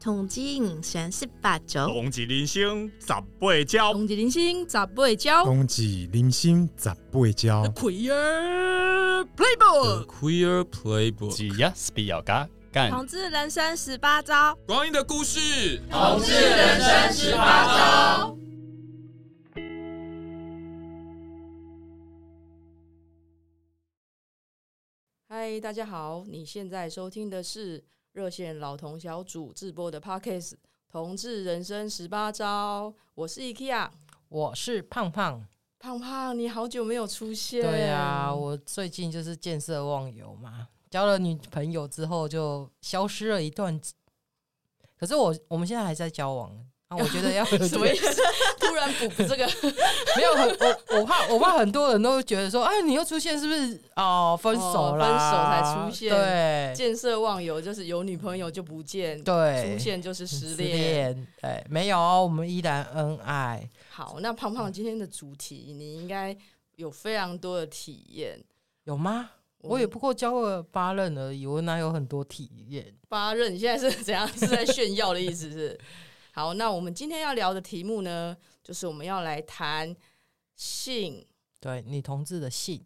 同志人生十八招，同志人生十八招，同志人生十八招，同志人生十八招。The Queer Playbook，The Queer Playbook，只要是比较嘎干。同志人生十八招，光阴的故事，同志人生十八招。嗨，大家好，你现在收听的是。热线老同小组制播的 Podcast《同志人生十八招》，我是 IKEA，我是胖胖。胖胖，你好久没有出现。对呀、啊，我最近就是见色忘友嘛，交了女朋友之后就消失了一段。可是我我们现在还在交往。啊，我觉得要 什么意思？突然补这个 没有很我我怕我怕很多人都觉得说，哎，你又出现是不是哦？分手了，分手才出现，对，见色忘友就是有女朋友就不见，对，出现就是失恋，对，没有，我们依然恩爱。好，那胖胖今天的主题，你应该有非常多的体验，有吗？我也不过交了八任而已，我哪有很多体验？八任，你现在是怎样？是在炫耀的意思是？好，那我们今天要聊的题目呢，就是我们要来谈性，对，女同志的性，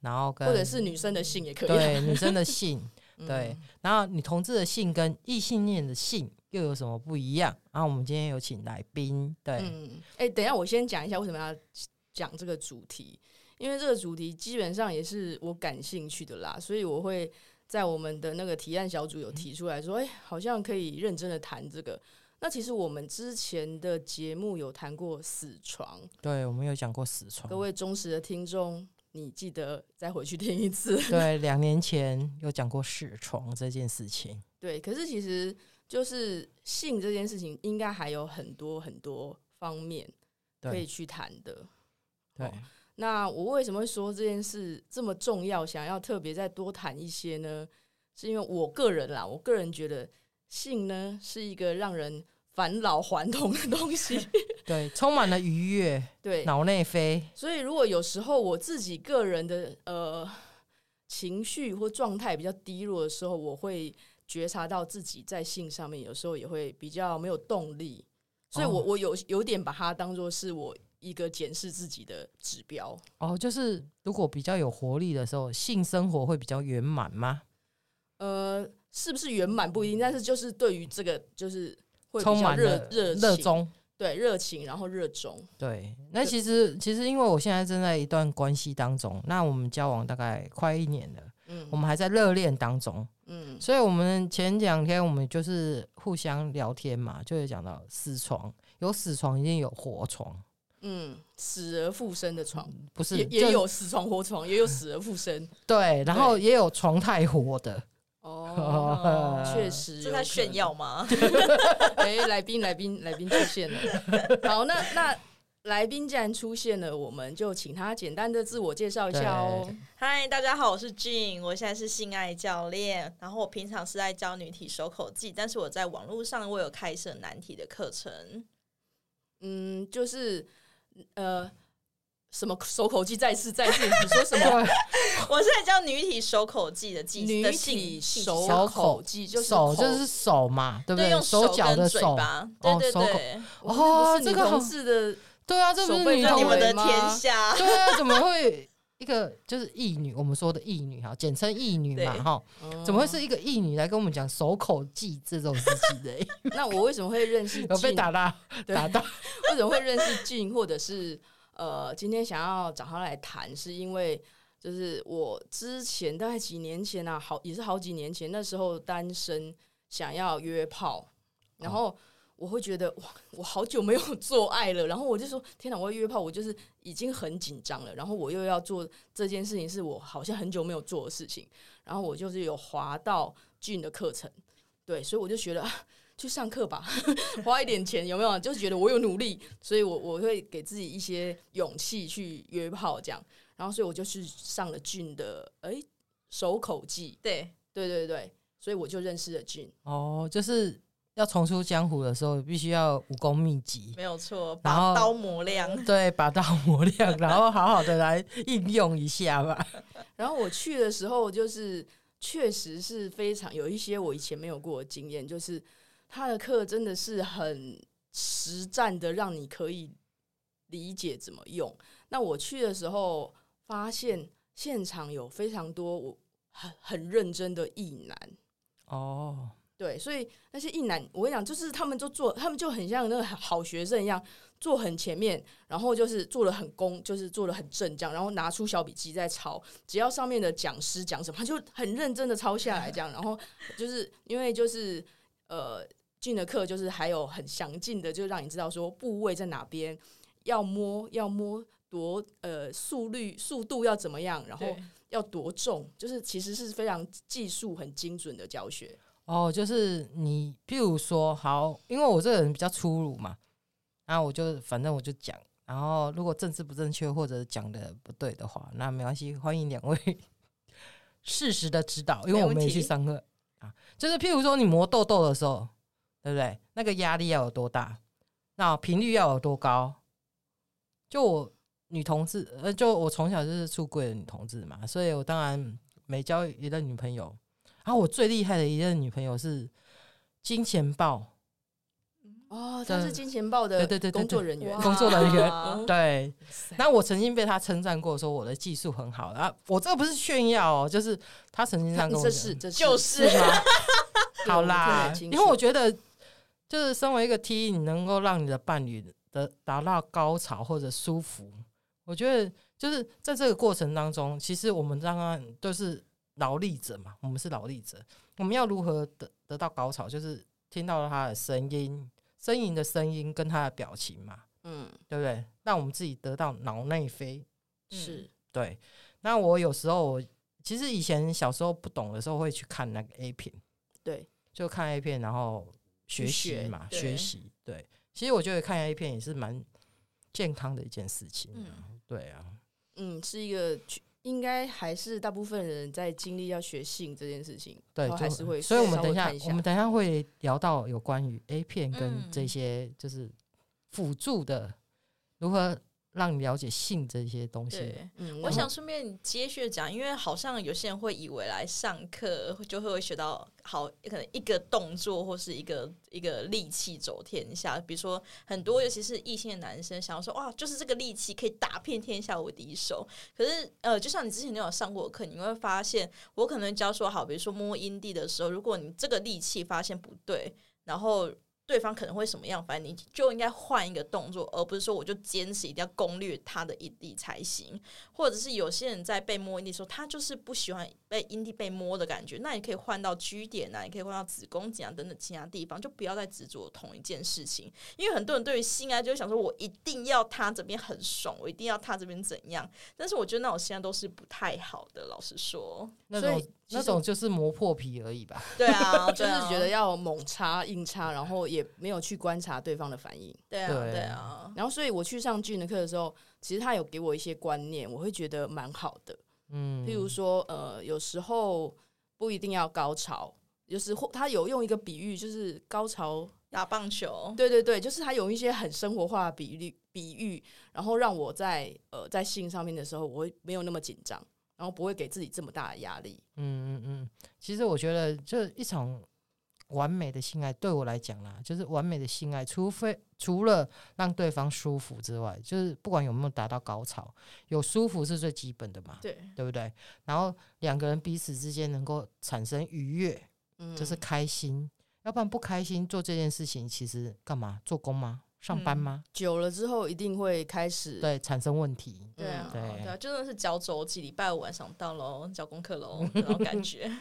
然后跟或者是女生的性也可以，对，女生的性，对，然后女同志的性跟异性恋的性又有什么不一样？然后我们今天有请来宾，对，嗯，哎，等一下我先讲一下为什么要讲这个主题，因为这个主题基本上也是我感兴趣的啦，所以我会在我们的那个提案小组有提出来说，哎，好像可以认真的谈这个。那其实我们之前的节目有谈过死床，对，我们有讲过死床。各位忠实的听众，你记得再回去听一次。对，两年前有讲过死床这件事情。对，可是其实就是性这件事情，应该还有很多很多方面可以去谈的。对，那我为什么会说这件事这么重要，想要特别再多谈一些呢？是因为我个人啦，我个人觉得性呢是一个让人返老还童的东西，对，充满了愉悦，对，脑内啡。所以，如果有时候我自己个人的呃情绪或状态比较低落的时候，我会觉察到自己在性上面有时候也会比较没有动力，所以我我有有点把它当做是我一个检视自己的指标。哦，就是如果比较有活力的时候，性生活会比较圆满吗？呃，是不是圆满不一定，但是就是对于这个就是。充满热热热衷，对热情，然后热衷。对，那其实其实因为我现在正在一段关系当中，那我们交往大概快一年了，嗯，我们还在热恋当中，嗯，所以我们前两天我们就是互相聊天嘛，就会讲到死床，有死床，一定有活床，嗯，死而复生的床，不是也也有死床活床，也有死而复生，对，然后也有床太活的。哦，确实是在炫耀吗？哎、欸，来宾，来宾，来宾出现了。好，那那来宾既然出现了，我们就请他简单的自我介绍一下哦。嗨，大家好，我是 Jean，我现在是性爱教练，然后我平常是在教女体手口技，但是我在网络上我有开设男体的课程。嗯，就是呃。什么手口技？再次再次，你说什么？我是在教女体手口技的技，女体手口技就是手就是手嘛，对不对？手脚的手吧，对对对。哦，这个同事的，对啊，这不是女同你们的天下？对啊，怎么会一个就是异女？我们说的异女哈，简称异女嘛哈，怎么会是一个异女来跟我们讲手口技这种事情的？那我为什么会认识？有被打到打到？为什么会认识俊，或者是？呃，今天想要找他来谈，是因为就是我之前大概几年前啊，好也是好几年前，那时候单身，想要约炮，然后我会觉得哇，我好久没有做爱了，然后我就说天哪，我要约炮，我就是已经很紧张了，然后我又要做这件事情，是我好像很久没有做的事情，然后我就是有滑到 Jean 的课程，对，所以我就觉得。去上课吧，花一点钱有没有？就是觉得我有努力，所以我我会给自己一些勇气去约炮这样。然后所以我就去上了 Jean 的哎、欸、手口技，对对对对，所以我就认识了 Jean。哦，就是要重出江湖的时候，必须要武功秘籍，没有错，把刀磨亮。对，把刀磨亮，然后好好的来应用一下吧。然后我去的时候，就是确实是非常有一些我以前没有过的经验，就是。他的课真的是很实战的，让你可以理解怎么用。那我去的时候，发现现场有非常多我很很认真的意男哦。对，所以那些一男，我跟你讲，就是他们就做，他们就很像那个好学生一样，坐很前面，然后就是做的很恭，就是做的很正这样，然后拿出小笔记在抄，只要上面的讲师讲什么，他就很认真的抄下来这样，然后就是因为就是呃进的课就是还有很详尽的，就让你知道说部位在哪边，要摸要摸多呃速率速度要怎么样，然后要多重，就是其实是非常技术很精准的教学。哦，就是你，譬如说，好，因为我这个人比较粗鲁嘛，那我就反正我就讲，然后如果政治不正确或者讲的不对的话，那没关系，欢迎两位 适时的指导，因为我们没去上课啊。就是譬如说，你磨痘痘的时候，对不对？那个压力要有多大？那频率要有多高？就我女同志，呃，就我从小就是出柜的女同志嘛，所以我当然每交一任女朋友。然后我最厉害的一任女朋友是金钱豹哦，他是金钱豹的对对工作人员，工作人员 对。那我曾经被他称赞过，说我的技术很好。啊，我这个不是炫耀哦，就是他曾经这样跟我讲，这是这是就是吗？好啦，因为我觉得就是身为一个 T，你能够让你的伴侣的达到高潮或者舒服，我觉得就是在这个过程当中，其实我们刚刚都是。劳力者嘛，我们是劳力者，我们要如何得得到高潮？就是听到他的声音、呻吟的声音跟他的表情嘛，嗯，对不对？让我们自己得到脑内啡，是、嗯、对。那我有时候，我其实以前小时候不懂的时候，会去看那个 A 片，对，就看 A 片，然后学习嘛，学习。对，其实我觉得看 A 片也是蛮健康的一件事情，嗯，对啊，嗯，是一个。应该还是大部分人在经历要学性这件事情，对，还是会。所以，我们等一下，我们等一下会聊到有关于 A 片跟这些就是辅助的如何。让你了解性这些东西。对，嗯，我想顺便接续讲，因为好像有些人会以为来上课就会学到好，可能一个动作或是一个一个利器走天下。比如说，很多尤其是异性的男生想要说，哇，就是这个利器可以打遍天下无敌手。可是，呃，就像你之前都有上过课，你会发现，我可能教说好，比如说摸阴蒂的时候，如果你这个利器发现不对，然后。对方可能会什么样？反正你就应该换一个动作，而不是说我就坚持一定要攻略他的阴蒂才行。或者是有些人在被摸阴蒂的时候，他就是不喜欢被阴蒂被摸的感觉，那你可以换到 G 点啊，你可以换到子宫颈啊等等其他地方，就不要再执着同一件事情。因为很多人对于性爱就想说，我一定要他这边很爽，我一定要他这边怎样。但是我觉得那种现在都是不太好的，老实说。那种那种就是磨破皮而已吧。对啊，就是觉得要猛插硬插，然后也没有去观察对方的反应。对啊，对啊。然后，所以我去上俊的课的时候，其实他有给我一些观念，我会觉得蛮好的。嗯，譬如说，呃，有时候不一定要高潮，有时候他有用一个比喻，就是高潮打棒球。对对对，就是他有一些很生活化的比喻比喻，然后让我在呃在性上面的时候，我会没有那么紧张。然后不会给自己这么大的压力。嗯嗯嗯，其实我觉得，就一场完美的性爱，对我来讲啦，就是完美的性爱，除非除了让对方舒服之外，就是不管有没有达到高潮，有舒服是最基本的嘛，对对不对？然后两个人彼此之间能够产生愉悦，嗯，就是开心，要不然不开心做这件事情，其实干嘛做工吗？上班吗？嗯？久了之后一定会开始对产生问题。对啊，对啊，就真的是交周记，礼拜五晚上到喽，交功课喽，那种感觉。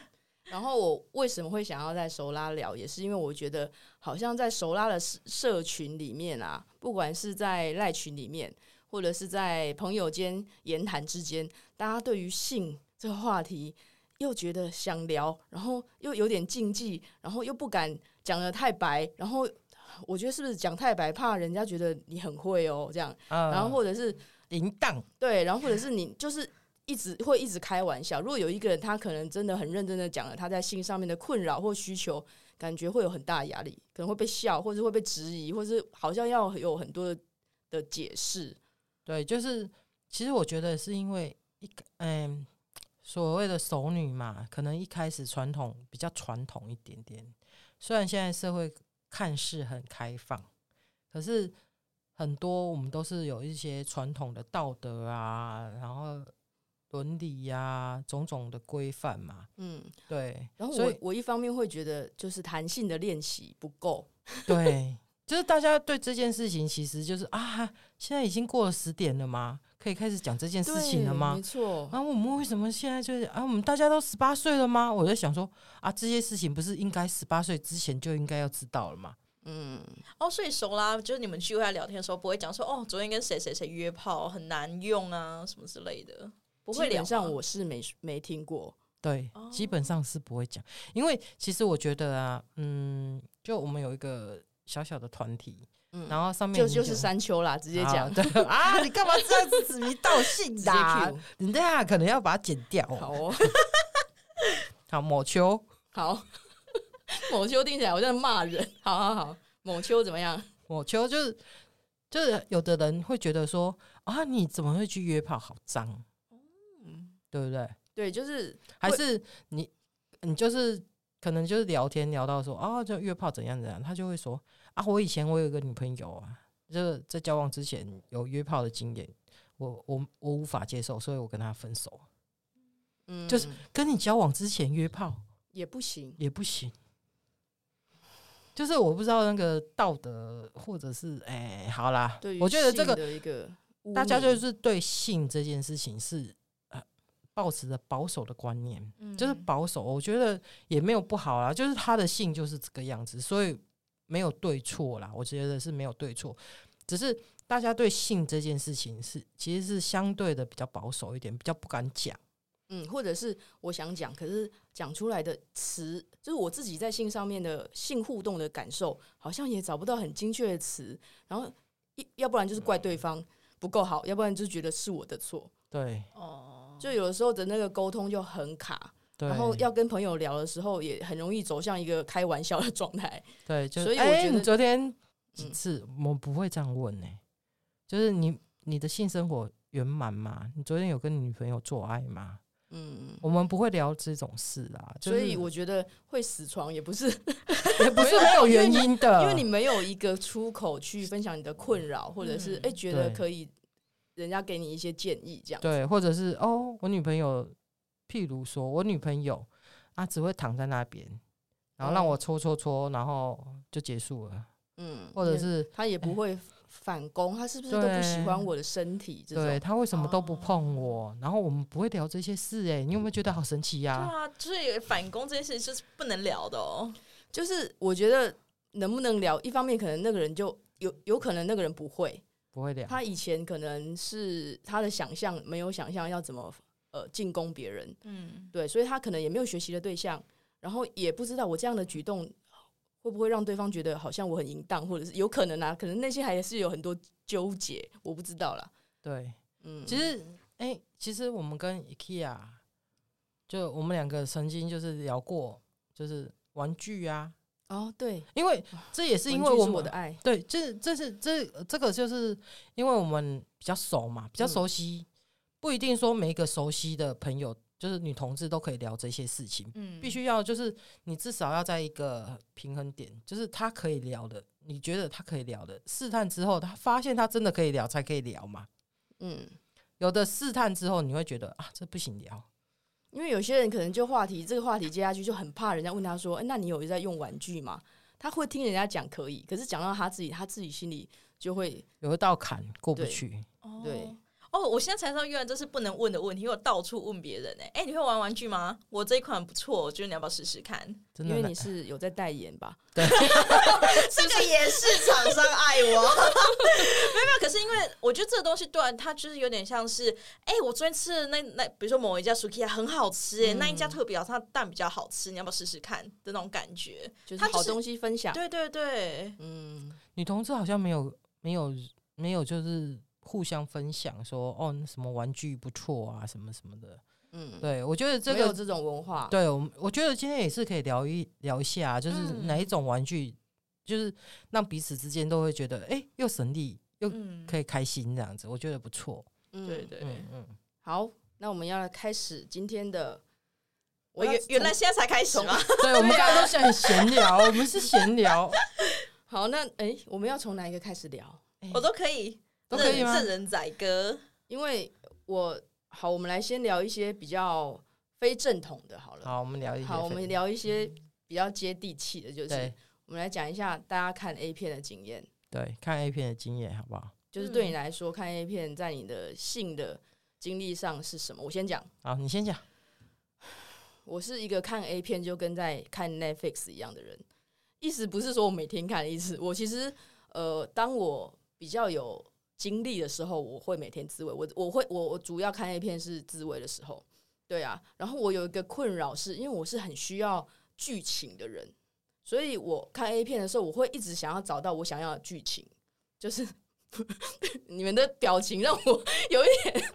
然后我为什么会想要在熟拉聊，也是因为我觉得好像在熟拉的社群里面啊，不管是在赖群里面，或者是在朋友间言谈之间，大家对于性这个话题又觉得想聊，然后又有点禁忌，然后又不敢讲的太白，然后。我觉得是不是讲太白，怕人家觉得你很会哦，这样，然后或者是淫荡，对，然后或者是你就是一直会一直开玩笑。如果有一个人他可能真的很认真的讲了他在性上面的困扰或需求，感觉会有很大的压力，可能会被笑，或者会被质疑，或是好像要有很多的解释。对，就是其实我觉得是因为一个嗯，所谓的熟女嘛，可能一开始传统比较传统一点点，虽然现在社会。看似很开放，可是很多我们都是有一些传统的道德啊，然后伦理呀、啊，种种的规范嘛。嗯，对。然后我我一方面会觉得，就是弹性的练习不够。对。就是大家对这件事情，其实就是啊，现在已经过了十点了吗？可以开始讲这件事情了吗？没错。然啊，我们为什么现在就是啊，我们大家都十八岁了吗？我在想说啊，这些事情不是应该十八岁之前就应该要知道了吗？嗯，哦，所以熟啦，就是你们聚会聊天的时候，不会讲说哦，昨天跟谁谁谁约炮很难用啊，什么之类的，不会聊。上我是没没听过，对，哦、基本上是不会讲，因为其实我觉得啊，嗯，就我们有一个。小小的团体，嗯，然后上面就就是山丘啦，直接讲对 啊，你干嘛这样子指名道姓的？你这样可能要把它剪掉。好哦，好，某丘，好，某丘听起来好像骂人。好好好，某丘怎么样？某丘就是就是有的人会觉得说啊，你怎么会去约炮？好脏，嗯，对不对？对，就是还是你你就是。可能就是聊天聊到说啊，就约炮怎样怎样，他就会说啊，我以前我有一个女朋友啊，就在交往之前有约炮的经验，我我我无法接受，所以我跟他分手。嗯，就是跟你交往之前约炮也不行，也不行。就是我不知道那个道德，或者是哎、欸，好啦，我觉得这个大家就是对性这件事情是。抱持着保守的观念，嗯、就是保守，我觉得也没有不好啦。就是他的性就是这个样子，所以没有对错啦。我觉得是没有对错，只是大家对性这件事情是其实是相对的比较保守一点，比较不敢讲。嗯，或者是我想讲，可是讲出来的词，就是我自己在性上面的性互动的感受，好像也找不到很精确的词。然后一要不然就是怪对方不够好，要不然就觉得是我的错。对，哦。就有的时候的那个沟通就很卡，然后要跟朋友聊的时候也很容易走向一个开玩笑的状态。对，所以我觉得、欸、你昨天几次、嗯、我不会这样问呢、欸？就是你你的性生活圆满吗？你昨天有跟你女朋友做爱吗？嗯，我们不会聊这种事啊。就是、所以我觉得会死床也不是也不是 没有原因的，因为你没有一个出口去分享你的困扰，或者是哎、欸、觉得可以。人家给你一些建议，这样对，或者是哦，我女朋友，譬如说我女朋友啊，只会躺在那边，然后让我搓搓搓，然后就结束了。嗯，或者是他也不会反攻，他是不是都不喜欢我的身体？对，他为什么都不碰我？然后我们不会聊这些事，哎，你有没有觉得好神奇呀？对啊，所以反攻这件事情是不能聊的哦。就是我觉得能不能聊，一方面可能那个人就有有可能那个人不会。不会的，他以前可能是他的想象没有想象要怎么呃进攻别人，嗯，对，所以他可能也没有学习的对象，然后也不知道我这样的举动会不会让对方觉得好像我很淫荡，或者是有可能啊，可能内心还是有很多纠结，我不知道啦。对，嗯，其实哎、欸，其实我们跟 IKEA 就我们两个曾经就是聊过，就是玩具啊。哦，对，因为这也是因为我们我的爱，对，这这是这这个就是因为我们比较熟嘛，比较熟悉，不一定说每一个熟悉的朋友就是女同志都可以聊这些事情，嗯，必须要就是你至少要在一个平衡点，就是他可以聊的，你觉得他可以聊的，试探之后他发现他真的可以聊才可以聊嘛，嗯，有的试探之后你会觉得啊，这不行聊。因为有些人可能就话题这个话题接下去就很怕人家问他说：“哎，那你有在用玩具吗？”他会听人家讲可以，可是讲到他自己，他自己心里就会有一道坎过不去。对。哦，我现在才知道，原来这是不能问的问题，因为我到处问别人呢。哎，你会玩玩具吗？我这一款不错，我觉得你要不要试试看？因为你是有在代言吧？对，这个也是厂商爱我。没有没有，可是因为我觉得这个东西，对它就是有点像是，哎，我昨天吃的那那，比如说某一家 Sukiya 很好吃，哎，那一家特别好，它蛋比较好吃，你要不要试试看的那种感觉？就是好东西分享。对对对，嗯，女同志好像没有没有没有就是。互相分享说哦，什么玩具不错啊，什么什么的。嗯，对，我觉得这个这种文化，对，我我觉得今天也是可以聊一聊一下，就是哪一种玩具，嗯、就是让彼此之间都会觉得哎、欸，又省力又可以开心这样子，我觉得不错。嗯，对对，嗯嗯。好，那我们要来开始今天的我原原来现在才开始吗？对，我们刚刚都想闲聊，我们是闲聊。好，那哎、欸，我们要从哪一个开始聊？我都可以，都可以吗？圣人宰割，因为我好，我们来先聊一些比较非正统的，好了。好，我们聊一些。好，我们聊一些比较接地气的，就是我们来讲一下大家看 A 片的经验。对，看 A 片的经验好不好？就是对你来说，看 A 片在你的性的经历上是什么？我先讲。好，你先讲。我是一个看 A 片就跟在看 Netflix 一样的人，意思不是说我每天看一次。我其实呃，当我比较有精力的时候，我会每天自慰。我我会我我主要看 A 片是自慰的时候，对啊。然后我有一个困扰是，因为我是很需要剧情的人，所以我看 A 片的时候，我会一直想要找到我想要的剧情。就是 你们的表情让我 有一点。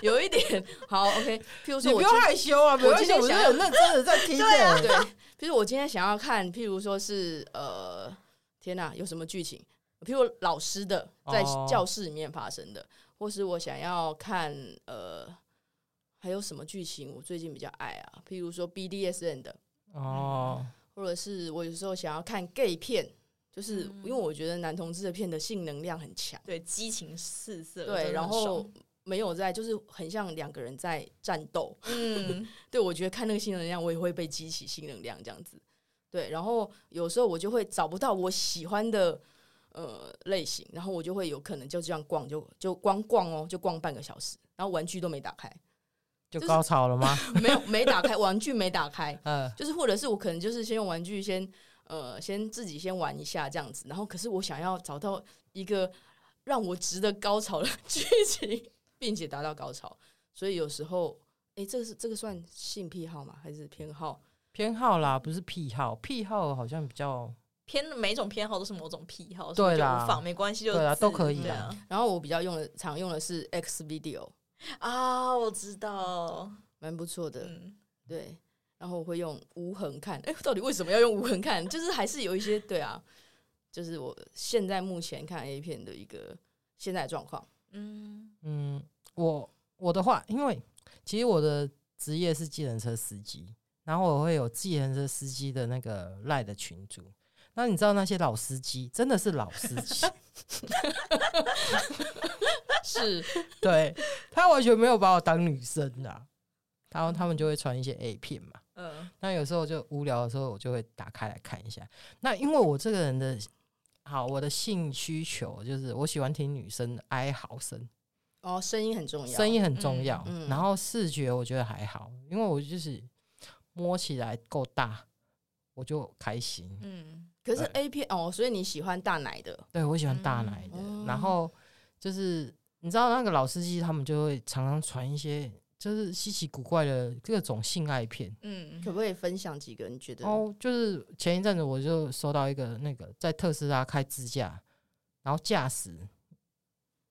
有一点好，OK。譬如说，我不用害羞啊，我今天想要有认真的在听的。对，譬如我今天想要看，譬如说是呃，天哪，有什么剧情？譬如老师的在教室里面发生的，哦、或是我想要看呃，还有什么剧情？我最近比较爱啊，譬如说 BDSN 的哦，或者是我有时候想要看 gay 片，就是因为我觉得男同志的片的性能量很强，对，激情四射，对，然后。没有在，就是很像两个人在战斗。嗯，对，我觉得看那个性能量，我也会被激起性能量这样子。对，然后有时候我就会找不到我喜欢的呃类型，然后我就会有可能就这样逛，就就光逛哦，就逛半个小时，然后玩具都没打开，就高潮了吗？没有，没打开，玩具没打开。嗯，就是或者是我可能就是先用玩具先呃先自己先玩一下这样子，然后可是我想要找到一个让我值得高潮的 剧情。并且达到高潮，所以有时候，哎、欸，这个是这个算性癖好吗？还是偏好？偏好啦，不是癖好。癖好好像比较偏，每种偏好都是某种癖好，对啦，无妨，没关系，就对啊，都可以啊。然后我比较用的常用的是 X Video 啊，我知道，蛮不错的，嗯，对。然后我会用无痕看，哎、欸，到底为什么要用无痕看？就是还是有一些对啊，就是我现在目前看 A 片的一个现在状况，嗯嗯。我我的话，因为其实我的职业是计程车司机，然后我会有计程车司机的那个赖的群组。那你知道那些老司机真的是老司机，是对他完全没有把我当女生啊。然后他们就会传一些 A 片嘛，嗯，那有时候就无聊的时候，我就会打开来看一下。那因为我这个人的好，我的性需求就是我喜欢听女生的哀嚎声。哦，声音很重要，声音很重要。嗯，然后视觉我觉得还好，因为我就是摸起来够大，我就开心。嗯，可是 A 片哦，所以你喜欢大奶的？对，我喜欢大奶的。嗯，然后就是你知道那个老司机他们就会常常传一些就是稀奇古怪的各种性爱片。嗯，可不可以分享几个？你觉得？哦，就是前一阵子我就收到一个那个在特斯拉开自驾，然后驾驶。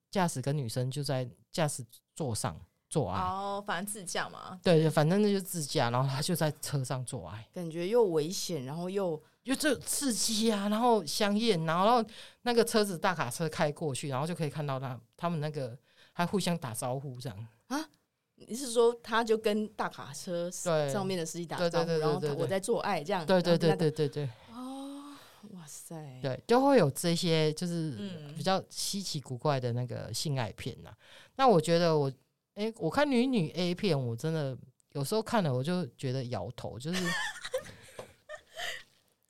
驾驶跟女生就在驾驶座上做爱哦，反正自驾嘛，对，反正那就自驾，然后他就在车上做爱，感觉又危险，然后又又这刺激啊，然后香艳，然后那个车子大卡车开过去，然后就可以看到他他们那个还互相打招呼这样啊？你是说他就跟大卡车上面的司机打招呼，然后我在做爱这样？对对对对对对。哇塞，对，就会有这些就是比较稀奇古怪的那个性爱片呐、那我觉得我，哎、欸，我看女女 A 片，我真的有时候看了我就觉得摇头，就是，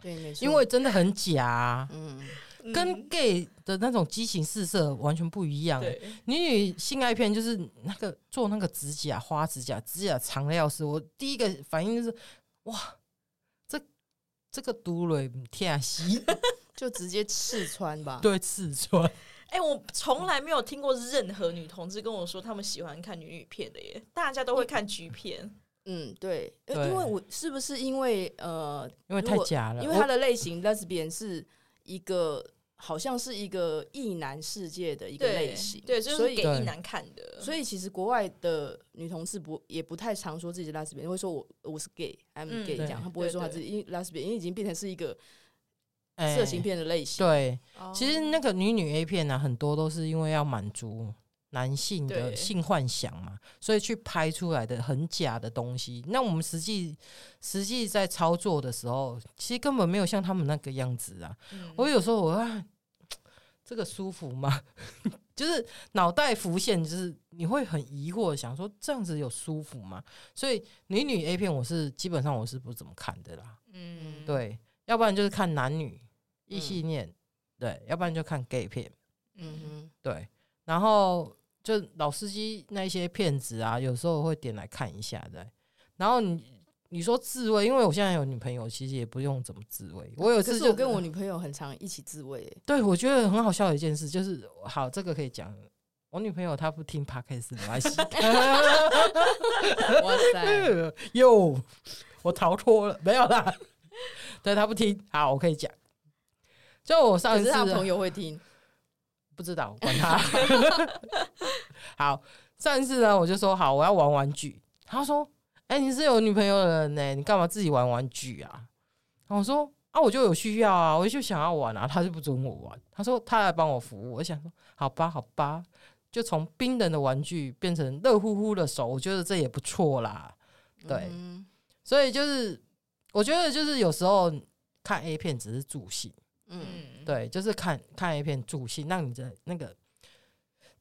对，没错，因为真的很假、啊，嗯，跟 gay 的那种激情四射完全不一样。对女女性爱片就是那个做那个指甲花指甲，指甲长的要死，我第一个反应就是哇。这这个毒蕊天西就直接刺穿吧？对，刺穿。哎、欸，我从来没有听过任何女同志跟我说他们喜欢看女女片的耶，大家都会看 G 片。嗯，对，对因为我是不是因为呃，因为太假了，因为它的类型 Lesbian 是一个。好像是一个异男世界的一个类型，对，对，就是给异男看的。所以其实国外的女同志不也不太常说自己是 lesbian，会说我我是 gay，I'm gay 这样，他不会说她自己因为 lesbian，因为已经变成是一个色情片的类型。对，其实那个女女 A 片呢，很多都是因为要满足男性的性幻想嘛，所以去拍出来的很假的东西。那我们实际实际在操作的时候，其实根本没有像他们那个样子啊。嗯我有时候我啊，这个舒服吗？就是脑袋浮现，就是你会很疑惑，想说这样子有舒服吗？所以女女 A 片，我是基本上我是不怎么看的啦。嗯，对，要不然就是看男女异性恋，对，要不然就看 gay 片，嗯哼，对，然后。就老司机那些骗子啊，有时候会点来看一下的。然后你你说自慰，因为我现在有女朋友，其实也不用怎么自慰。我有一次就我跟我女朋友很常一起自慰。对，我觉得很好笑的一件事就是，好，这个可以讲。我女朋友她不听 Podcast 没关系。哇塞，哟，我逃脱了，没有啦。对，她不听，好，我可以讲。就我上一次，他朋友会听。不知道，管他。好，上一次呢，我就说好，我要玩玩具。他说：“哎、欸，你是有女朋友的人呢，你干嘛自己玩玩具啊？”然后我说：“啊，我就有需要啊，我就想要玩啊。”他就不准我玩。他说他来帮我服务。我想说，好吧，好吧，就从冰冷的玩具变成热乎乎的手，我觉得这也不错啦。对，嗯、所以就是我觉得就是有时候看 A 片只是助兴。嗯，对，就是看看一片助兴，让你的那个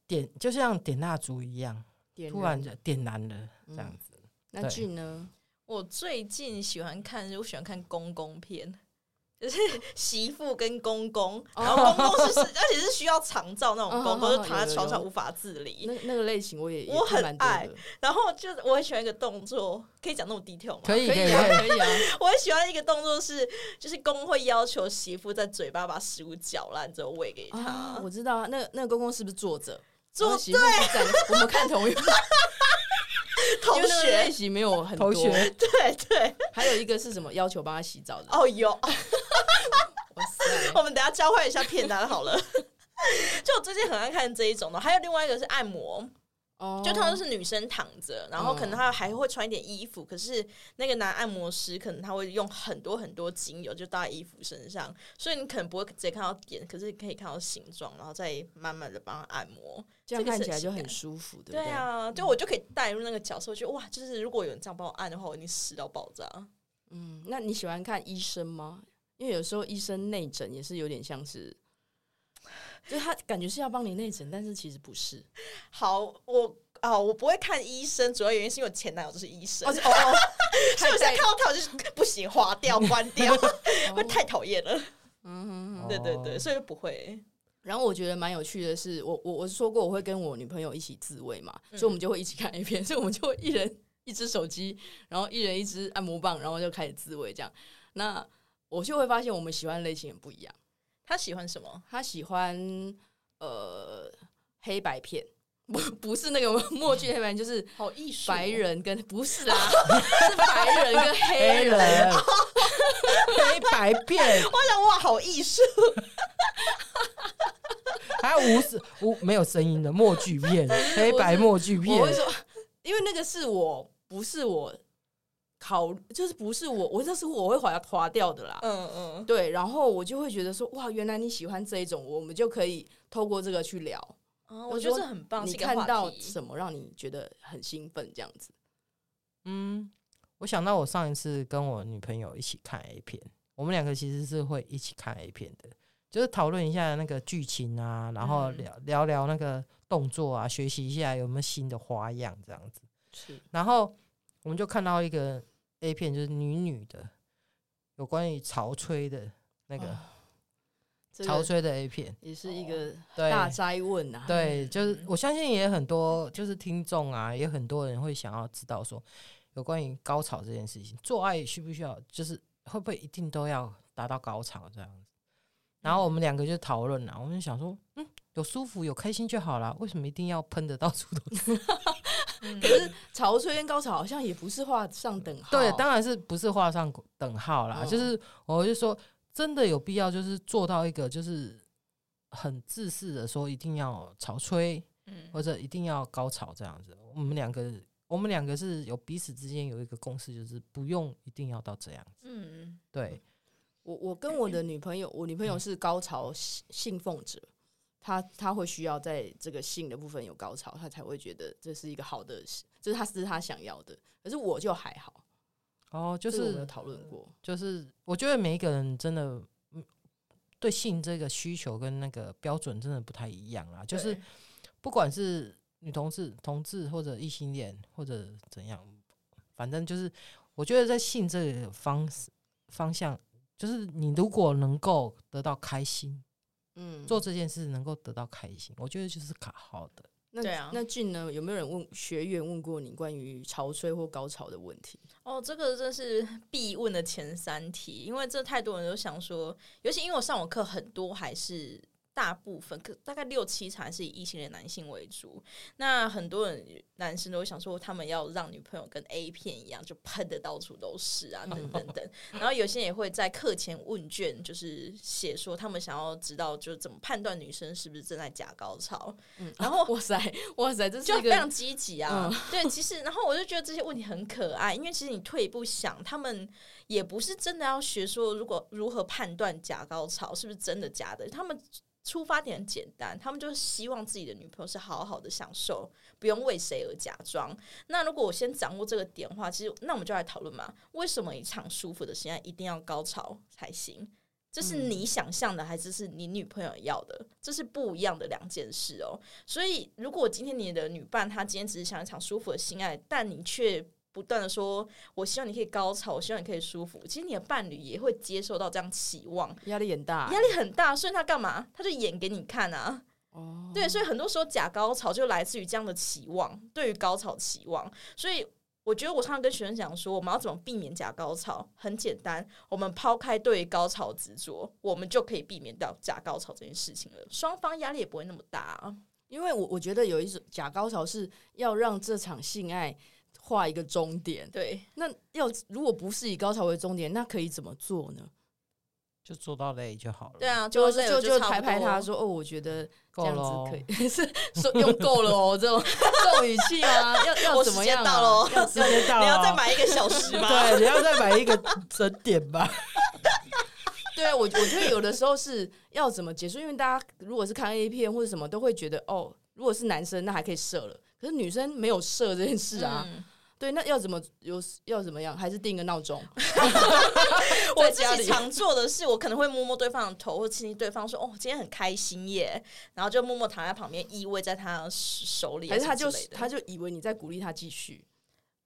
点就像点蜡烛一样，突然就点燃了这样子。嗯、那俊呢？我最近喜欢看，我喜欢看公公片。就是 媳妇跟公公，然后公公是，而且是需要长照那种公公，就躺在床上无法自理。那那个类型我也我很爱。然后就是我很喜欢一个动作，可以讲那么 detail 吗？可以可以啊，可以啊。我很喜欢一个动作是，就是公会要求媳妇在嘴巴把食物嚼烂之后喂给他。我知道啊，那那个公公是不是坐着？坐对，我们看同一个。同学练习没有很多，学对对，还有一个是什么？要求帮他洗澡的哦，有。哇塞！我们等下交换一下片单好了。就我最近很爱看这一种的，还有另外一个是按摩。就通常都是女生躺着，然后可能她还会穿一点衣服，可是那个男按摩师可能他会用很多很多精油就倒在衣服身上，所以你可能不会直接看到点，可是可以看到形状，然后再慢慢的帮他按摩，这样看起来就很舒服，对不对？对啊，就我就可以带入那个角色，我觉得哇，就是如果有人这样帮我按的话，我一定湿到爆炸。嗯，那你喜欢看医生吗？因为有时候医生内诊也是有点像是。就他感觉是要帮你内诊，但是其实不是。好，我啊、哦，我不会看医生，主要原因是因为我前男友就是医生，哦，哦 所以我现在看到他我就是不行，划掉，关掉，会太讨厌了。嗯哼，对对对，所以不会。然后我觉得蛮有趣的是，我我我是说过我会跟我女朋友一起自慰嘛，所以我们就会一起看 A 片，所以我们就会一人一只手机，然后一人一只按摩棒，然后就开始自慰这样。那我就会发现我们喜欢的类型也不一样。他喜欢什么？他喜欢呃黑白片，不不是那个 默剧黑白，就是好艺术，白人跟不是啊，是白人跟黑人黑白片。我想哇，好艺术，还有无声无没有声音的默剧片，黑白默剧片。我会说，因为那个是我不是我。考就是不是我，我这是我会划划掉的啦。嗯嗯，对，然后我就会觉得说，哇，原来你喜欢这一种，我们就可以透过这个去聊。哦，我觉得这很棒。你看到什么让你觉得很兴奋？这样子。嗯，我想到我上一次跟我女朋友一起看 A 片，我们两个其实是会一起看 A 片的，就是讨论一下那个剧情啊，然后聊聊聊那个动作啊，学习一下有没有新的花样这样子。是，然后我们就看到一个。A 片就是女女的，有关于潮吹的那个潮吹的 A 片，也是一个大灾问啊。对，就是我相信也很多就是听众啊，也很多人会想要知道说，有关于高潮这件事情，做爱需不需要，就是会不会一定都要达到高潮这样子？然后我们两个就讨论了，我们就想说，嗯，有舒服有开心就好了，为什么一定要喷的到处都是？可是潮吹跟高潮好像也不是画上等号。对，当然是不是画上等号啦。就是我就说，真的有必要，就是做到一个就是很自私的说，一定要潮吹，嗯或者一定要高潮这样子。我们两个，我们两个是有彼此之间有一个共识，就是不用一定要到这样子。嗯，对。我我跟我的女朋友，我女朋友是高潮信奉者。他他会需要在这个性的部分有高潮，他才会觉得这是一个好的，这是他是他想要的。可是我就还好。哦，就是我们有讨论过，就是我觉得每一个人真的，对性这个需求跟那个标准真的不太一样啊。就是不管是女同志、同志或者异性恋或者怎样，反正就是我觉得在性这个方方向，就是你如果能够得到开心，嗯，做这件事能够得到开心，我觉得就是卡好的。那对啊，那俊呢？有没有人问学员问过你关于潮吹或高潮的问题？哦，这个真是必问的前三题，因为这太多人都想说，尤其因为我上网课很多还是。大部分可大概六七成是以异性恋男性为主，那很多人男生都会想说，他们要让女朋友跟 A 片一样，就喷的到处都是啊，等 等等。然后有些人也会在课前问卷，就是写说他们想要知道，就是怎么判断女生是不是正在假高潮。嗯，然 后哇塞哇塞，这是就非常积极啊。嗯、对，其实然后我就觉得这些问题很可爱，因为其实你退一步想，他们也不是真的要学说，如果如何判断假高潮是不是真的假的，他们。出发点很简单，他们就是希望自己的女朋友是好好的享受，不用为谁而假装。那如果我先掌握这个点的话，其实那我们就来讨论嘛，为什么一场舒服的性爱一定要高潮才行？这是你想象的，还是是你女朋友要的？这是不一样的两件事哦。所以，如果今天你的女伴她今天只是想一场舒服的性爱，但你却不断的说，我希望你可以高潮，我希望你可以舒服。其实你的伴侣也会接受到这样期望，压力很大，压力很大。所以他干嘛？他就演给你看啊。哦，对，所以很多时候假高潮就来自于这样的期望，对于高潮期望。所以我觉得我常常跟学生讲说，我们要怎么避免假高潮？很简单，我们抛开对于高潮执着，我们就可以避免掉假高潮这件事情了。双方压力也不会那么大啊。因为我我觉得有一种假高潮是要让这场性爱。画一个终点，对。那要如果不是以高潮为终点，那可以怎么做呢？就做到累就好了。对啊，就就就拍拍他说：“哦，我觉得这样子可以。”是说用够了哦，这种 这种语气啊，要要怎么样？到了，要时间到了，你要再买一个小时吗？对，你要再买一个整点吧。对啊，我我觉得有的时候是要怎么结束，因为大家如果是看 A 片或者什么，都会觉得哦，如果是男生那还可以射了，可是女生没有射这件事啊。嗯对，那要怎么有要怎么样？还是定个闹钟？我自己常做的是，我可能会摸摸对方的头，或亲亲对方，说：“哦，今天很开心耶。”然后就默默躺在旁边，依偎在他手里。还是他就他就以为你在鼓励他继续？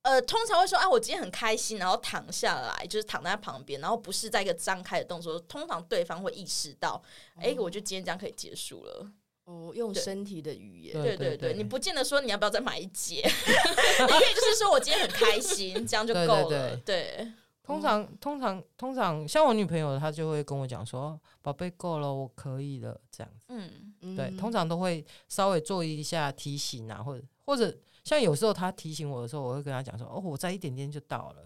呃，通常会说：“啊，我今天很开心。”然后躺下来，就是躺在他旁边，然后不是在一个张开的动作。通常对方会意识到：“哎、嗯，我就今天这样可以结束了。”哦，用身体的语言，对对对，你不见得说你要不要再买一节，你可以就是说我今天很开心，这样就够了。对，对，对，对，通常通常通常像我女朋友，她就会跟我讲说：“宝贝，够了，我可以了。”这样子，嗯，对，通常都会稍微做一下提醒啊，或者或者像有时候她提醒我的时候，我会跟她讲说：“哦，我再一点点就到了。”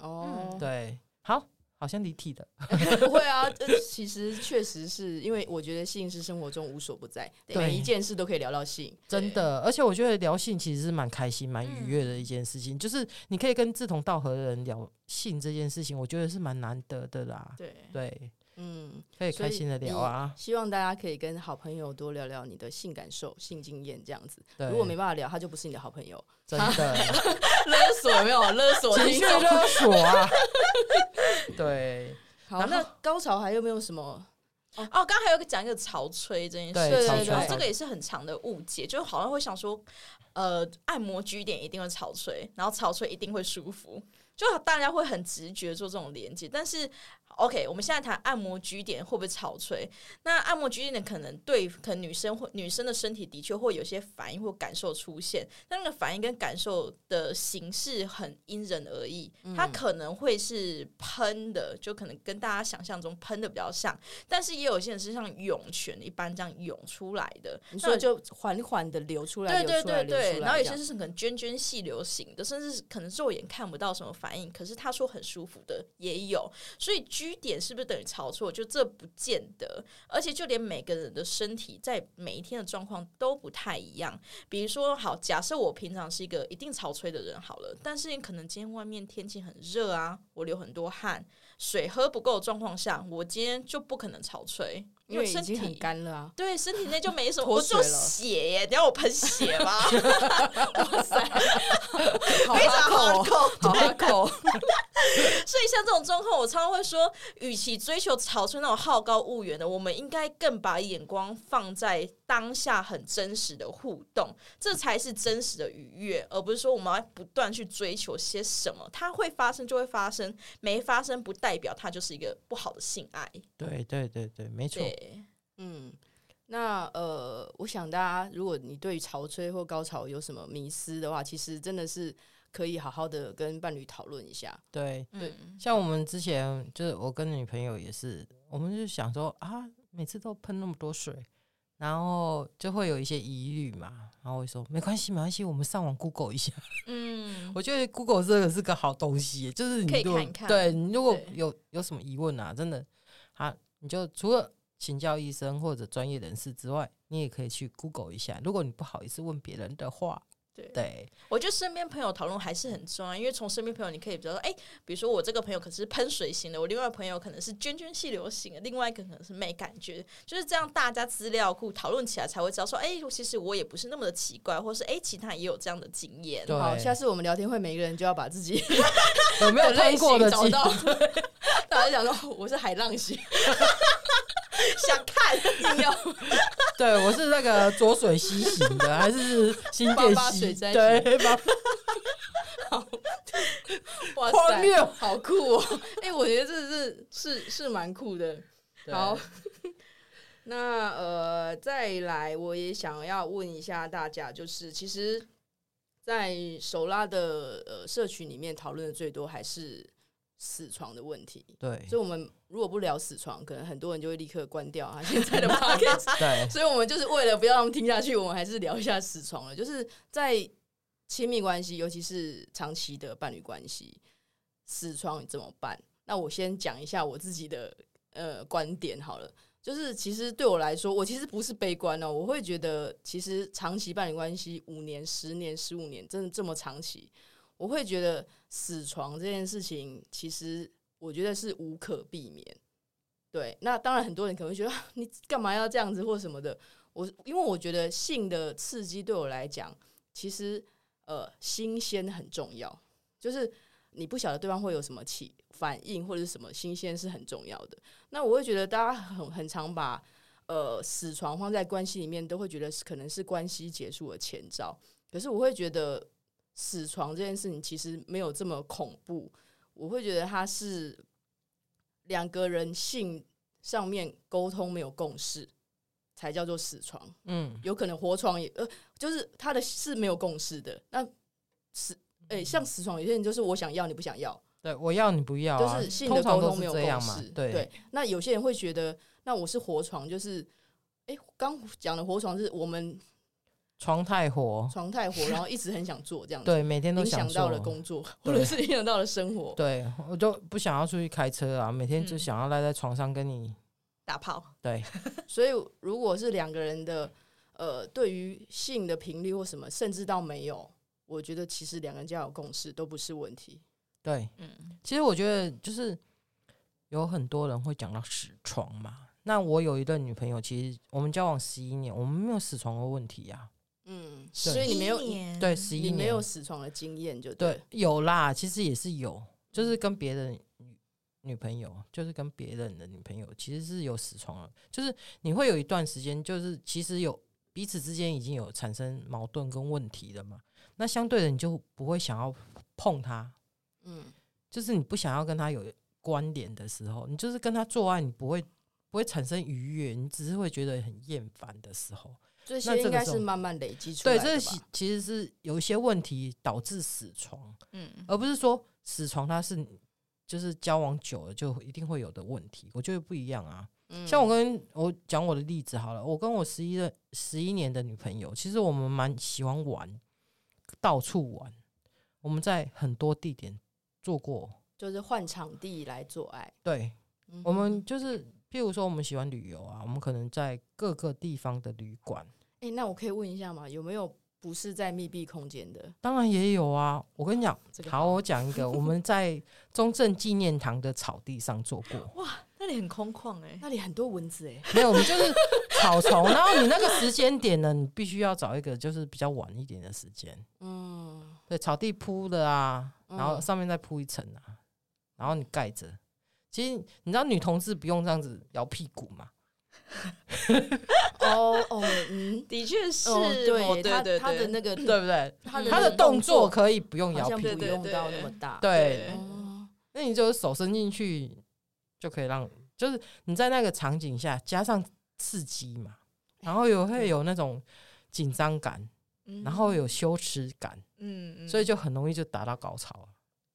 哦，对，好。好像离题的，不会啊。其实确实是因为我觉得性是生活中无所不在，每一件事都可以聊到性，真的。而且我觉得聊性其实是蛮开心、蛮愉悦的一件事情，就是你可以跟志同道合的人聊性这件事情，我觉得是蛮难得的啦。对对。嗯，可以开心的聊啊！希望大家可以跟好朋友多聊聊你的性感受、性经验这样子。如果没办法聊，他就不是你的好朋友。真的，勒索有没有？勒索，情绪勒索啊！对，好，那高潮还有没有什么？哦，刚刚还有个讲一个潮吹这件事，对对对，这个也是很长的误解，就好像会想说，呃，按摩居点一定会潮吹，然后潮吹一定会舒服，就大家会很直觉做这种连接，但是。OK，我们现在谈按摩局点会不会潮吹？那按摩局点可能对，可能女生或女生的身体的确会有些反应或感受出现，但那个反应跟感受的形式很因人而异。它可能会是喷的，就可能跟大家想象中喷的比较像，但是也有些人是像涌泉一般这样涌出来的，所以就缓缓的流出来。对对对对，然后有些是可能涓涓细流型的，甚至可能肉眼看不到什么反应，可是他说很舒服的也有，所以。居点是不是等于潮吹？就这不见得，而且就连每个人的身体在每一天的状况都不太一样。比如说，好，假设我平常是一个一定潮吹的人好了，但是你可能今天外面天气很热啊，我流很多汗。水喝不够的状况下，我今天就不可能潮吹。因为身体很干了啊，对，身体内就没什么，我就血耶，你要我喷血吗，哇塞，好非常哈哈口，好哈口，所以像这种状况，我常常会说，与其追求潮吹那种好高骛远的，我们应该更把眼光放在当下很真实的互动，这才是真实的愉悦，而不是说我们要不断去追求些什么，它会发生就会发生，没发生不代表它就是一个不好的性爱。对对对对，没错。嗯，那呃，我想大家，如果你对于潮吹或高潮有什么迷思的话，其实真的是可以好好的跟伴侣讨论一下。对对，像我们之前就是我跟女朋友也是，我们就想说啊，每次都喷那么多水，然后就会有一些疑虑嘛，然后我说没关系，没关系，我们上网 Google 一下。嗯，我觉得 Google 这个是个好东西，就是你如果可以看看对你如果有有什么疑问啊，真的啊，你就除了。请教医生或者专业人士之外，你也可以去 Google 一下。如果你不好意思问别人的话，对，对。我觉得身边朋友讨论还是很重要，因为从身边朋友你可以比如说，哎、欸，比如说我这个朋友可是喷水型的，我另外朋友可能是涓涓细流型的，另外一个可能是没感觉，就是这样，大家资料库讨论起来才会知道说，哎、欸，其实我也不是那么的奇怪，或是哎、欸，其他也有这样的经验。好，下次我们聊天会，每个人就要把自己有没有类过的找到，大家讲说我是海浪型。想看你要 对，我是那个浊水溪型的，还是新店 溪？对，好，哇塞，好酷哦！哎、欸，我觉得这是是是蛮酷的。好，那呃，再来，我也想要问一下大家，就是其实，在手拉的呃社群里面讨论的最多还是死床的问题，对，所以我们如果不聊死床，可能很多人就会立刻关掉啊 现在的 podcast。对，所以我们就是为了不要让他们听下去，我们还是聊一下死床了。就是在亲密关系，尤其是长期的伴侣关系，死床怎么办？那我先讲一下我自己的呃观点好了。就是其实对我来说，我其实不是悲观哦，我会觉得其实长期伴侣关系五年、十年、十五年，真的这么长期。我会觉得死床这件事情，其实我觉得是无可避免。对，那当然很多人可能会觉得你干嘛要这样子或什么的。我因为我觉得性的刺激对我来讲，其实呃新鲜很重要。就是你不晓得对方会有什么起反应或者是什么新鲜是很重要的。那我会觉得大家很很常把呃死床放在关系里面，都会觉得可能是关系结束的前兆。可是我会觉得。死床这件事情其实没有这么恐怖，我会觉得它是两个人性上面沟通没有共识，才叫做死床。嗯，有可能活床也呃，就是他的是没有共识的。那死哎、欸，像死床有些人就是我想要你不想要，对，我要你不要、啊，就是性的沟通没有共识。对对，那有些人会觉得，那我是活床，就是哎，刚讲的活床是我们。床太火，床太火，然后一直很想做这样子，对，每天都想到了工作，或者是影响到了生活。对，我就不想要出去开车啊，每天就想要赖在床上跟你打炮。对，所以如果是两个人的，呃，对于性的频率或什么，甚至到没有，我觉得其实两个人交有共识都不是问题。对，嗯，其实我觉得就是有很多人会讲到死床嘛。那我有一对女朋友，其实我们交往十一年，我们没有死床的问题呀。嗯，所以你没有对十一年。没有死床的经验，就对，对有啦，其实也是有，就是跟别人女女朋友，就是跟别人的女朋友，其实是有死床了，就是你会有一段时间，就是其实有彼此之间已经有产生矛盾跟问题了嘛，那相对的你就不会想要碰他，嗯，就是你不想要跟他有关联的时候，你就是跟他做爱，你不会不会产生愉悦，你只是会觉得很厌烦的时候。这些应该是慢慢累积出来的。对，这其实是有一些问题导致死床，嗯，而不是说死床它是就是交往久了就一定会有的问题。我觉得不一样啊。嗯，像我跟我讲我的例子好了，我跟我十一的十一年的女朋友，其实我们蛮喜欢玩，到处玩。我们在很多地点做过，就是换场地来做爱。对，我们就是。譬如说，我们喜欢旅游啊，我们可能在各个地方的旅馆。诶、欸，那我可以问一下吗？有没有不是在密闭空间的？当然也有啊。我跟你讲，这个好，我讲一个，我们在中正纪念堂的草地上做过。哇，那里很空旷哎、欸，那里很多蚊子哎、欸。没有，我们就是草丛。然后你那个时间点呢，你必须要找一个就是比较晚一点的时间。嗯，对，草地铺的啊，然后上面再铺一层啊，然后你盖着。其实你知道女同志不用这样子摇屁股吗？哦哦，嗯，的确是，哦、对，他的他的那个对不对？他的他的动作可以不用摇屁股，不用到那么大。对，对对那你就手伸进去就可以让，就是你在那个场景下加上刺激嘛，然后有会有那种紧张感，然后有羞耻感，嗯，所以就很容易就达到高潮。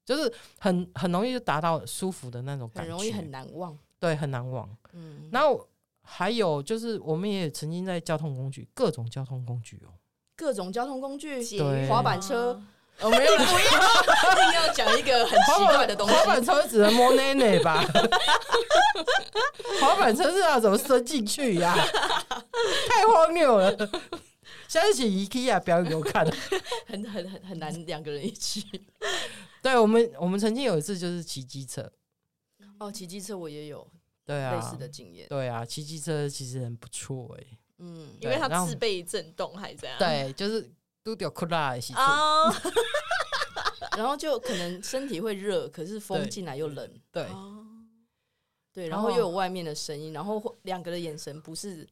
就是很很容易就达到舒服的那种感觉，很容易很难忘，对，很难忘。嗯，然后还有就是，我们也曾经在交通工具，各种交通工具哦，各种交通工具，对，滑板车，我，没有，不要，一定要讲一个很奇怪的东西，滑板车只能摸奶奶吧？滑板车是要怎么伸进去呀？太荒谬了！下次请 IKEA 表演给我看，很很很很难两个人一起。对我们，我们曾经有一次就是骑机车，哦，骑机车我也有，对啊，类似的经验。对啊，骑机车其实很不错哎，嗯，因为它自备震动还是怎样？对，就是都掉酷拉的哦，然后就可能身体会热，可是风进来又冷，对，对，然后又有外面的声音，然后两个的眼神不是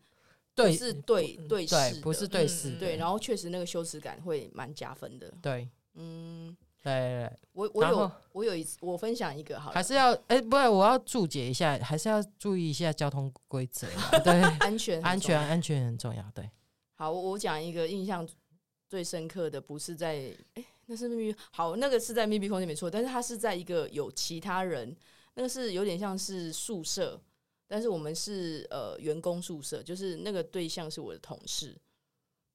对，是对对视，不是对视，对，然后确实那个羞耻感会蛮加分的，对，嗯。对，我我有我有一次我分享一个好，还是要哎、欸，不是，我要注解一下，还是要注意一下交通规则，对，安全安全安全很重要，对。好，我我讲一个印象最深刻的，不是在哎、欸，那是秘密，好，那个是在密闭空间没错，但是它是在一个有其他人，那个是有点像是宿舍，但是我们是呃员工宿舍，就是那个对象是我的同事，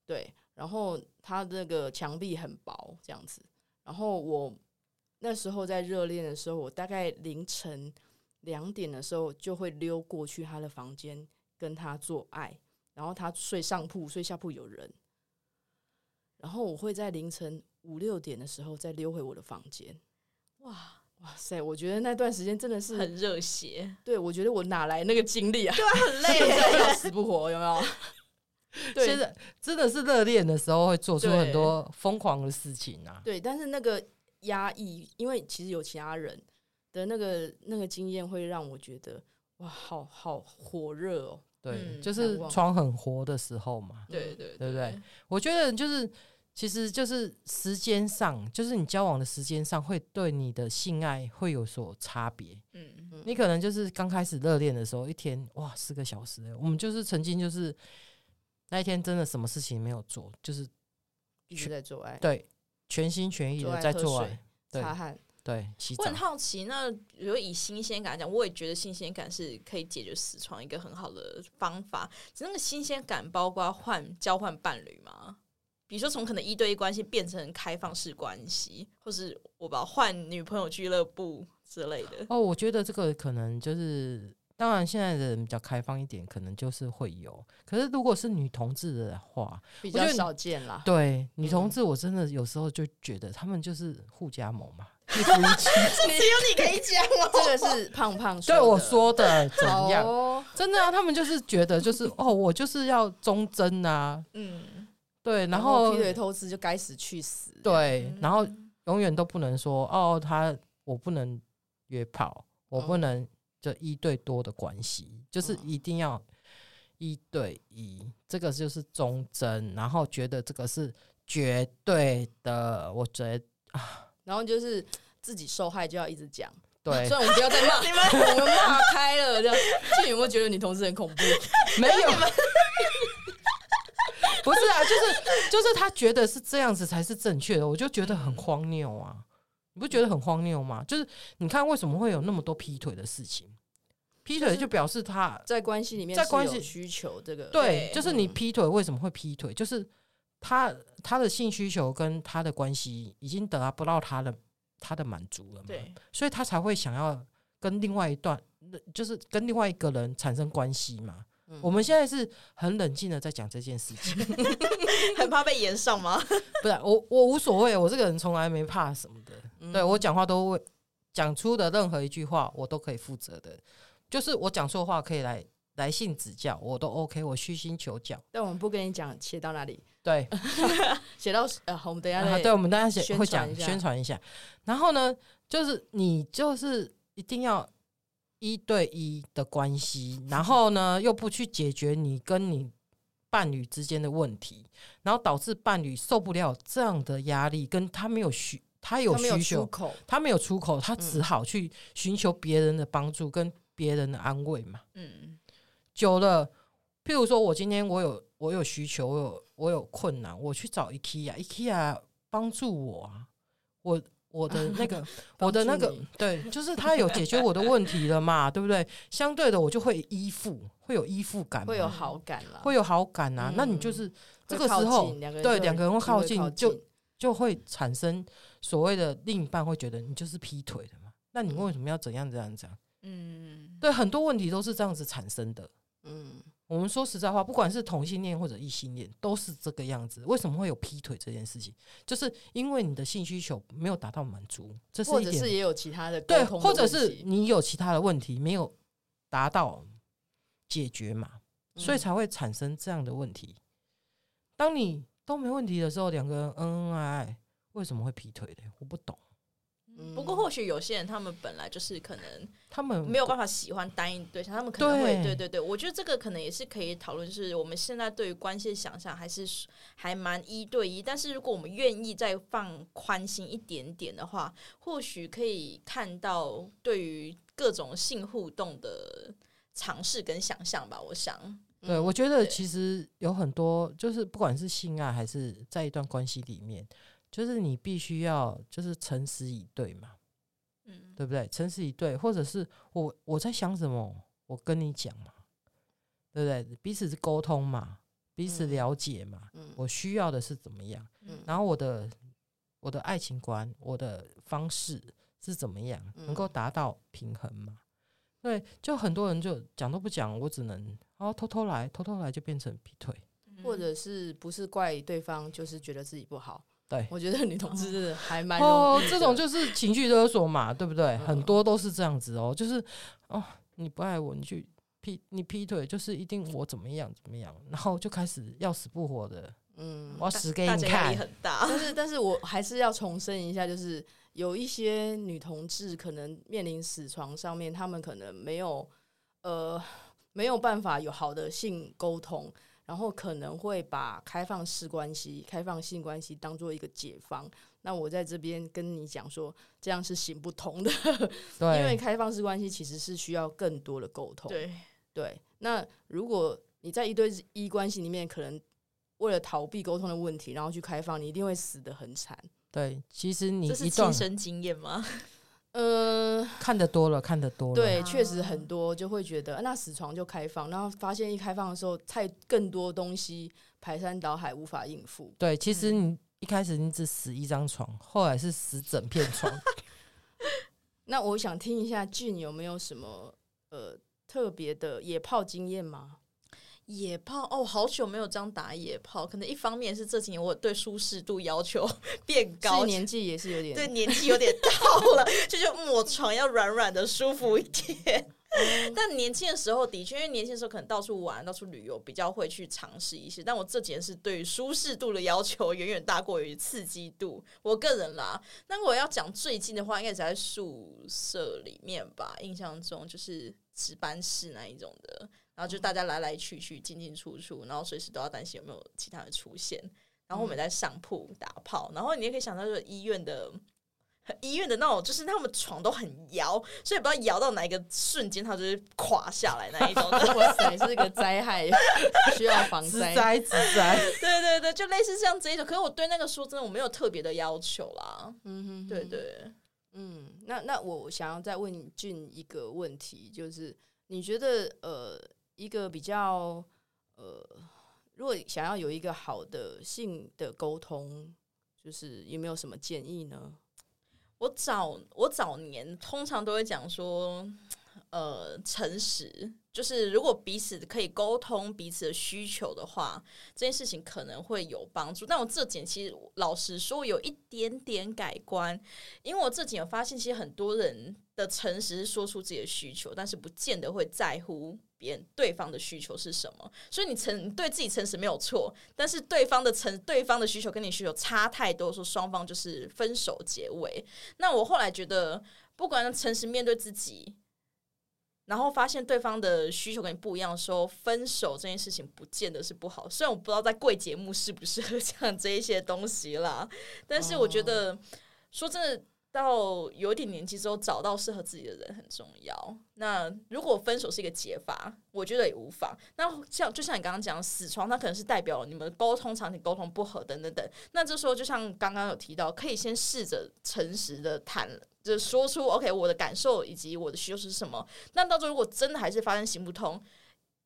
对，然后他那个墙壁很薄，这样子。然后我那时候在热恋的时候，我大概凌晨两点的时候就会溜过去他的房间跟他做爱，然后他睡上铺，睡下铺有人，然后我会在凌晨五六点的时候再溜回我的房间。哇哇塞！我觉得那段时间真的是很热血。对，我觉得我哪来那个精力啊？对啊，很累，要死不活，有没有？对，现在真的是热恋的时候会做出很多疯狂的事情啊。对，但是那个压抑，因为其实有其他人的那个那个经验，会让我觉得哇，好好火热哦。对，嗯、就是床很活的时候嘛。对对对不对？我觉得就是，其实就是时间上，就是你交往的时间上，会对你的性爱会有所差别。嗯嗯，你可能就是刚开始热恋的时候，一天哇四个小时，我们就是曾经就是。那一天真的什么事情没有做，就是一直在做爱，对，全心全意的在做爱，对擦汗，对，洗澡。我很好奇，那如果以新鲜感来讲，我也觉得新鲜感是可以解决死床一个很好的方法。那个新鲜感包括换交换伴侣吗？比如说从可能一对一关系变成开放式关系，或是我把换女朋友俱乐部之类的。哦，我觉得这个可能就是。当然，现在的人比较开放一点，可能就是会有。可是，如果是女同志的话，比较少见啦。对，女同志，我真的有时候就觉得他们就是互加盟嘛，一夫一妻。只有你可以讲哦。这个是胖胖说对我说的 怎样？哦、真的啊，他们就是觉得就是哦，我就是要忠贞啊。嗯，对，然后，然后劈腿偷吃就该死去死。对，然后永远都不能说哦，他我不能约炮，我不能。就一对多的关系，就是一定要一对一，嗯、这个就是忠贞，然后觉得这个是绝对的，我觉得啊，然后就是自己受害就要一直讲，对，所以我们不要再骂你们，我们骂开了，这样，就有没有觉得女同事很恐怖？没有，不是啊，就是就是他觉得是这样子才是正确的，我就觉得很荒谬啊。你不觉得很荒谬吗？就是你看，为什么会有那么多劈腿的事情？劈腿就表示他在关系里面，在关系需求这个对，就是你劈腿为什么会劈腿？就是他他的性需求跟他的关系已经得不到他的他的满足了嘛？对，所以他才会想要跟另外一段，就是跟另外一个人产生关系嘛。我们现在是很冷静的在讲这件事情，很怕被延上吗？不是，我我无所谓，我这个人从来没怕什么的。嗯、对我讲话都会讲出的任何一句话，我都可以负责的。就是我讲错话可以来来信指教，我都 OK，我虚心求教。但我们不跟你讲写到哪里，对，写到呃，我们等一下、啊，对，我们等一下写会讲宣传一下。然后呢，就是你就是一定要。一对一的关系，然后呢，又不去解决你跟你伴侣之间的问题，然后导致伴侣受不了这样的压力，跟他没有需，他有需求，他没有出口，他只好去寻求别人的帮助跟别人的安慰嘛。嗯，久了，譬如说我今天我有我有需求，我有我有困难，我去找 IKEA，IKEA 帮助我啊，我。我的那个，我的那个，对，就是他有解决我的问题了嘛，对不对？相对的，我就会依附，会有依附感，会有好感了，会有好感啊。那你就是这个时候，对，两个人会靠近，就就会产生所谓的另一半会觉得你就是劈腿的嘛。那你为什么要怎样怎样怎样？嗯，对，很多问题都是这样子产生的。嗯。我们说实在话，不管是同性恋或者异性恋，都是这个样子。为什么会有劈腿这件事情？就是因为你的性需求没有达到满足，这是一点。或者是也有其他的对，或者是你有其他的问题没有达到解决嘛，所以才会产生这样的问题。当你都没问题的时候，两个人恩恩爱爱，为什么会劈腿的？我不懂。不过，或许有些人他们本来就是可能他们没有办法喜欢单一对象，他们可能会对对对，我觉得这个可能也是可以讨论。就是我们现在对于关系的想象还是还蛮一对一，但是如果我们愿意再放宽心一点点的话，或许可以看到对于各种性互动的尝试跟想象吧。我想，对，我觉得其实有很多，就是不管是性爱还是在一段关系里面。就是你必须要就是诚实以对嘛，嗯，对不对？诚实以对，或者是我我在想什么，我跟你讲嘛，对不对？彼此是沟通嘛，彼此了解嘛，嗯，我需要的是怎么样？嗯，然后我的我的爱情观，我的方式是怎么样，能够达到平衡嘛？对，就很多人就讲都不讲，我只能哦偷偷来，偷偷来就变成劈腿，或者是不是怪对方，就是觉得自己不好。对，我觉得女同志还蛮哦，这种就是情绪勒索嘛，对不对？很多都是这样子哦，就是哦，你不爱我，你去劈你劈腿，就是一定我怎么样怎么样，然后就开始要死不活的，嗯，我要死给你看，很大。但是，但是我还是要重申一下，就是有一些女同志可能面临死床上面，她们可能没有呃没有办法有好的性沟通。然后可能会把开放式关系、开放性关系当做一个解方。那我在这边跟你讲说，这样是行不通的。对，因为开放式关系其实是需要更多的沟通。对对。那如果你在一对一关系里面，可能为了逃避沟通的问题，然后去开放，你一定会死得很惨。对，其实你这是亲身经验吗？呃，看得多了，看得多了，对，确实很多就会觉得那死床就开放，然后发现一开放的时候，太更多东西排山倒海，无法应付。对，其实你一开始你只死一张床，后来是死整片床。那我想听一下俊有没有什么呃特别的野炮经验吗？野炮哦，好久没有这样打野炮，可能一方面是这几年我对舒适度要求 变高，年纪也是有点，对，年纪有点到了，就就抹床要软软的舒服一点。嗯、但年轻的时候的确，因为年轻的时候可能到处玩、到处旅游，比较会去尝试一些。但我这几年是对于舒适度的要求远远大过于刺激度。我个人啦，那我要讲最近的话，应该是在宿舍里面吧。印象中就是值班室那一种的。然后就大家来来去去进进出出，然后随时都要担心有没有其他人出现。然后我们在上铺打炮，然后你也可以想到，就是医院的医院的那种，就是他们床都很摇，所以不知道摇到哪一个瞬间，它就是垮下来那一种。哇塞，是一个灾害，需要防灾。灾灾，对对对，就类似像这一种。可是我对那个说真的，我没有特别的要求啦。嗯哼，对对，嗯，那那我想要再问俊一个问题，就是你觉得呃。一个比较呃，如果想要有一个好的性的沟通，就是有没有什么建议呢？我早我早年通常都会讲说，呃，诚实就是如果彼此可以沟通彼此的需求的话，这件事情可能会有帮助。但我这几其实老实说有一点点改观，因为我这几有发现，其实很多人的诚实是说出自己的需求，但是不见得会在乎别人对方的需求是什么。所以你诚对自己诚实没有错，但是对方的诚对方的需求跟你需求差太多，说双方就是分手结尾。那我后来觉得，不管诚实面对自己。然后发现对方的需求跟你不一样的时候，分手这件事情不见得是不好。虽然我不知道在贵节目适不适合讲这一些东西啦，但是我觉得说真的，到有一点年纪之后，找到适合自己的人很重要。那如果分手是一个解法，我觉得也无妨。那像就像你刚刚讲死床，它可能是代表你们沟通场景沟通不合等等等。那这时候就像刚刚有提到，可以先试着诚实的谈。就说出 OK，我的感受以及我的需求是什么。那到时候如果真的还是发生行不通，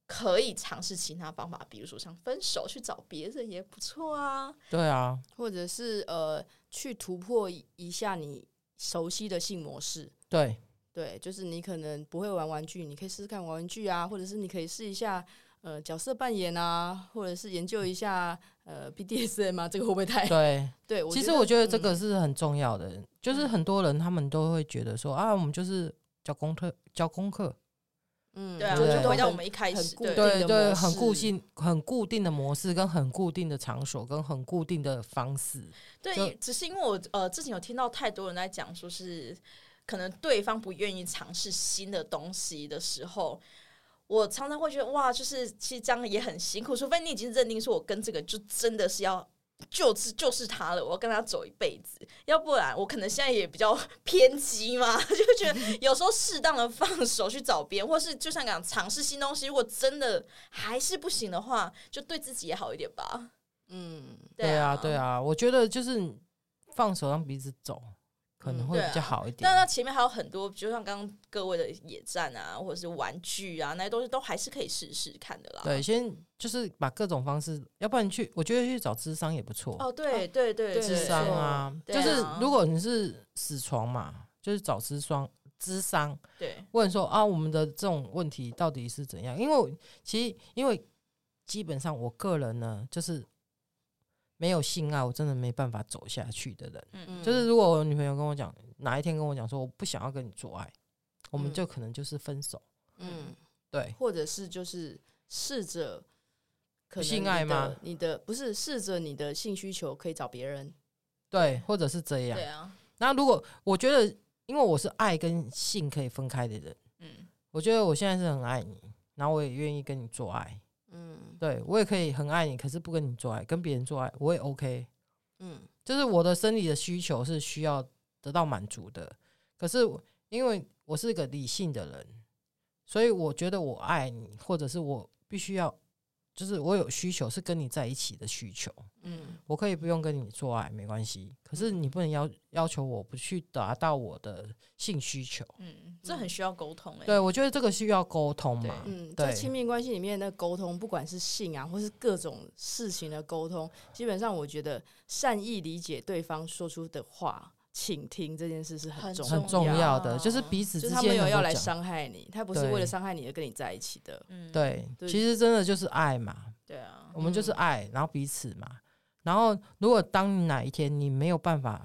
可以尝试其他方法，比如说像分手去找别人也不错啊。对啊，或者是呃，去突破一下你熟悉的性模式。对对，就是你可能不会玩玩具，你可以试试看玩玩具啊，或者是你可以试一下。呃，角色扮演啊，或者是研究一下呃 BDSM 啊，这个会不会太对？对，其实我觉得这个是很重要的，嗯、就是很多人他们都会觉得说啊，我们就是教功课，教功课，嗯，对啊，就回到我们一开始，对对，对，很固性、很固定的模式，跟很固定的场所，跟很固定的方式。对，只是因为我呃之前有听到太多人在讲，说是可能对方不愿意尝试新的东西的时候。我常常会觉得哇，就是其实这样也很辛苦，除非你已经认定说，我跟这个就真的是要就是就是他了，我要跟他走一辈子，要不然我可能现在也比较 偏激嘛，就觉得有时候适当的放手去找别人，或是就像讲尝试新东西，如果真的还是不行的话，就对自己也好一点吧。嗯，对啊，对啊，我觉得就是放手让彼此走。可能会比较好一点，嗯啊、但那前面还有很多，就像刚刚各位的野战啊，或者是玩具啊，那些东西都还是可以试试看的啦。对，先就是把各种方式，要不然去，我觉得去找智商也不错。哦，对对对，智商啊，就是如果你是死床嘛，就是找咨商，咨商，对，问说啊，我们的这种问题到底是怎样？因为其实，因为基本上我个人呢，就是。没有性爱，我真的没办法走下去的人。嗯嗯，就是如果我女朋友跟我讲，哪一天跟我讲说我不想要跟你做爱，我们就可能就是分手。嗯，对，或者是就是试着性爱吗？你的不是试着你的性需求可以找别人，对，或者是这样。对啊。那如果我觉得，因为我是爱跟性可以分开的人，嗯，我觉得我现在是很爱你，然后我也愿意跟你做爱。嗯，对，我也可以很爱你，可是不跟你做爱，跟别人做爱我也 OK。嗯，就是我的生理的需求是需要得到满足的，可是因为我是一个理性的人，所以我觉得我爱你，或者是我必须要。就是我有需求是跟你在一起的需求，嗯，我可以不用跟你做爱没关系，可是你不能要要求我不去达到我的性需求，嗯，这很需要沟通诶、欸。对，我觉得这个需要沟通嘛，嗯，在亲密关系里面的沟通，不管是性啊，或是各种事情的沟通，基本上我觉得善意理解对方说出的话。倾听这件事是很重很重要的，就是彼此之间他没有要来伤害你，他不是为了伤害你而跟你在一起的。嗯，对，其实真的就是爱嘛。对啊，我们就是爱，然后彼此嘛。然后，如果当你哪一天你没有办法，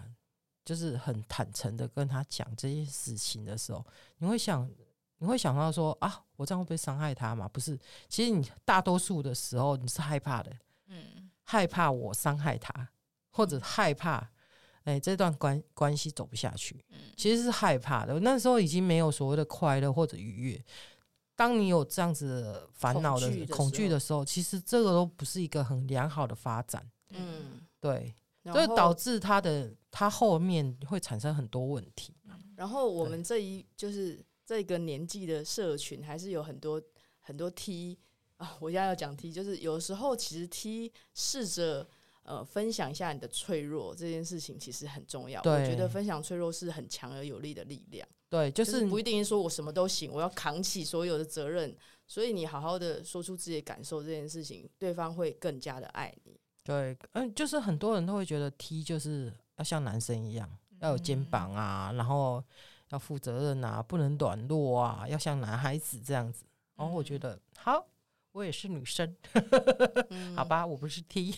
就是很坦诚的跟他讲这些事情的时候，你会想，你会想到说啊，我这样会不会伤害他嘛？不是，其实你大多数的时候你是害怕的，嗯，害怕我伤害他，或者害怕。哎、欸，这段关关系走不下去，其实是害怕的。那时候已经没有所谓的快乐或者愉悦。当你有这样子烦恼的恐惧的，的时候，其实这个都不是一个很良好的发展。嗯，对，所以导致他的他后面会产生很多问题。然后我们这一就是这个年纪的社群，还是有很多很多 T 啊，我现在要讲 T，就是有时候其实 T 试着。呃，分享一下你的脆弱这件事情其实很重要。我觉得分享脆弱是很强而有力的力量。对，就是、就是不一定说我什么都行，我要扛起所有的责任。所以你好好的说出自己的感受这件事情，对方会更加的爱你。对，嗯，就是很多人都会觉得 T 就是要像男生一样，要有肩膀啊，然后要负责任啊，不能软弱啊，要像男孩子这样子。然后我觉得好，我也是女生，好吧，我不是 T。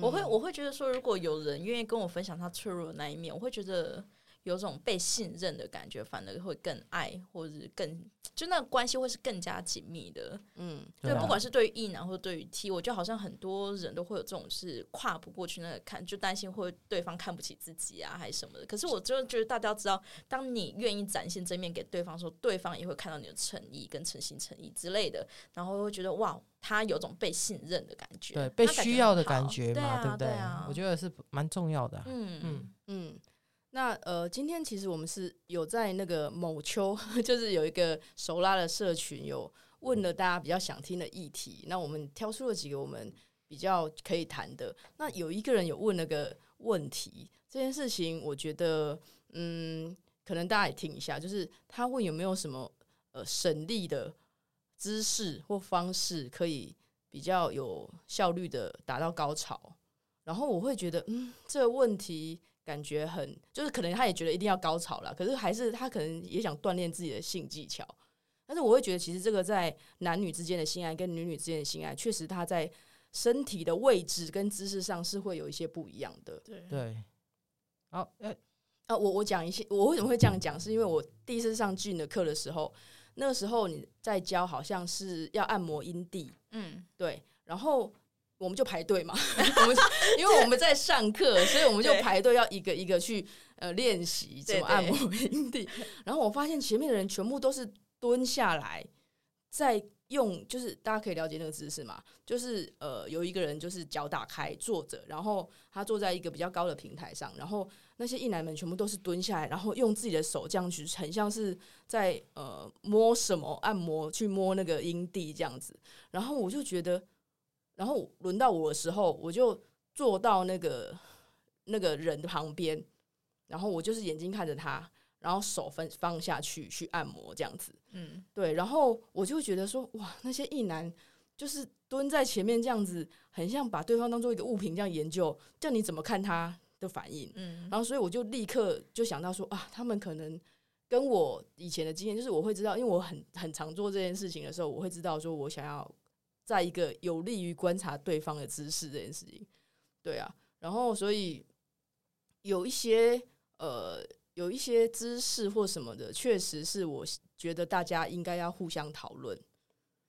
我会我会觉得说，如果有人愿意跟我分享他脆弱的那一面，我会觉得。有种被信任的感觉，反而会更爱，或者是更就那个关系会是更加紧密的。嗯，对，不管是对于异男或者对于 T，我觉得好像很多人都会有这种是跨不过去那个坎，就担心会对方看不起自己啊，还是什么的。可是我就觉得大家要知道，当你愿意展现正面给对方的时候，对方也会看到你的诚意跟诚心诚意之类的，然后会觉得哇，他有种被信任的感觉，对，被需要的感觉嘛，对，啊、对不对？对啊，我觉得是蛮重要的啊。嗯嗯嗯。那呃，今天其实我们是有在那个某秋，就是有一个熟拉的社群，有问了大家比较想听的议题。那我们挑出了几个我们比较可以谈的。那有一个人有问了个问题，这件事情我觉得，嗯，可能大家也听一下，就是他问有没有什么呃省力的姿势或方式，可以比较有效率的达到高潮。然后我会觉得，嗯，这个问题。感觉很，就是可能他也觉得一定要高潮了，可是还是他可能也想锻炼自己的性技巧。但是我会觉得，其实这个在男女之间的性爱跟女女之间的性爱，确实他在身体的位置跟姿势上是会有一些不一样的。对对。好，呃，啊，我我讲一些，我为什么会这样讲，是因为我第一次上 Gin 的课的时候，那个时候你在教，好像是要按摩阴蒂，嗯，对，然后。我们就排队嘛，我们因为我们在上课，所以我们就排队要一个一个去呃练习怎么按摩阴蒂。然后我发现前面的人全部都是蹲下来，在用，就是大家可以了解那个姿势嘛，就是呃有一个人就是脚打开坐着，然后他坐在一个比较高的平台上，然后那些异男们全部都是蹲下来，然后用自己的手这样去，很像是在呃摸什么按摩，去摸那个阴蒂这样子。然后我就觉得。然后轮到我的时候，我就坐到那个那个人的旁边，然后我就是眼睛看着他，然后手分放下去去按摩这样子。嗯，对。然后我就觉得说，哇，那些异男就是蹲在前面这样子，很像把对方当做一个物品这样研究，叫你怎么看他的反应。嗯，然后所以我就立刻就想到说，啊，他们可能跟我以前的经验，就是我会知道，因为我很很常做这件事情的时候，我会知道说我想要。在一个有利于观察对方的姿势这件事情，对啊，然后所以有一些呃有一些姿势或什么的，确实是我觉得大家应该要互相讨论，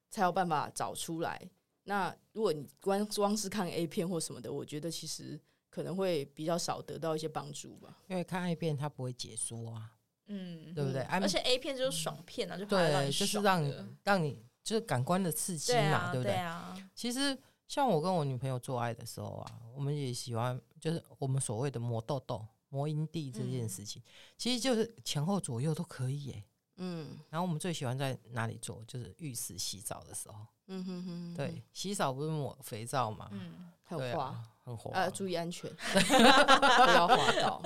才有办法找出来。那如果你光光是看 A 片或什么的，我觉得其实可能会比较少得到一些帮助吧。因为看 A 片它不会解说啊，嗯，对不对？而且 A 片就是爽片啊，就对，就是让你让你。就是感官的刺激嘛，对，啊、对不对？对啊、其实像我跟我女朋友做爱的时候啊，我们也喜欢，就是我们所谓的磨豆豆、磨阴蒂这件事情，嗯、其实就是前后左右都可以耶。嗯，然后我们最喜欢在哪里做？就是浴室洗澡的时候。嗯哼哼，对，洗澡不是抹肥皂嘛？嗯，很滑，啊、很滑，呃，注意安全，不要滑倒。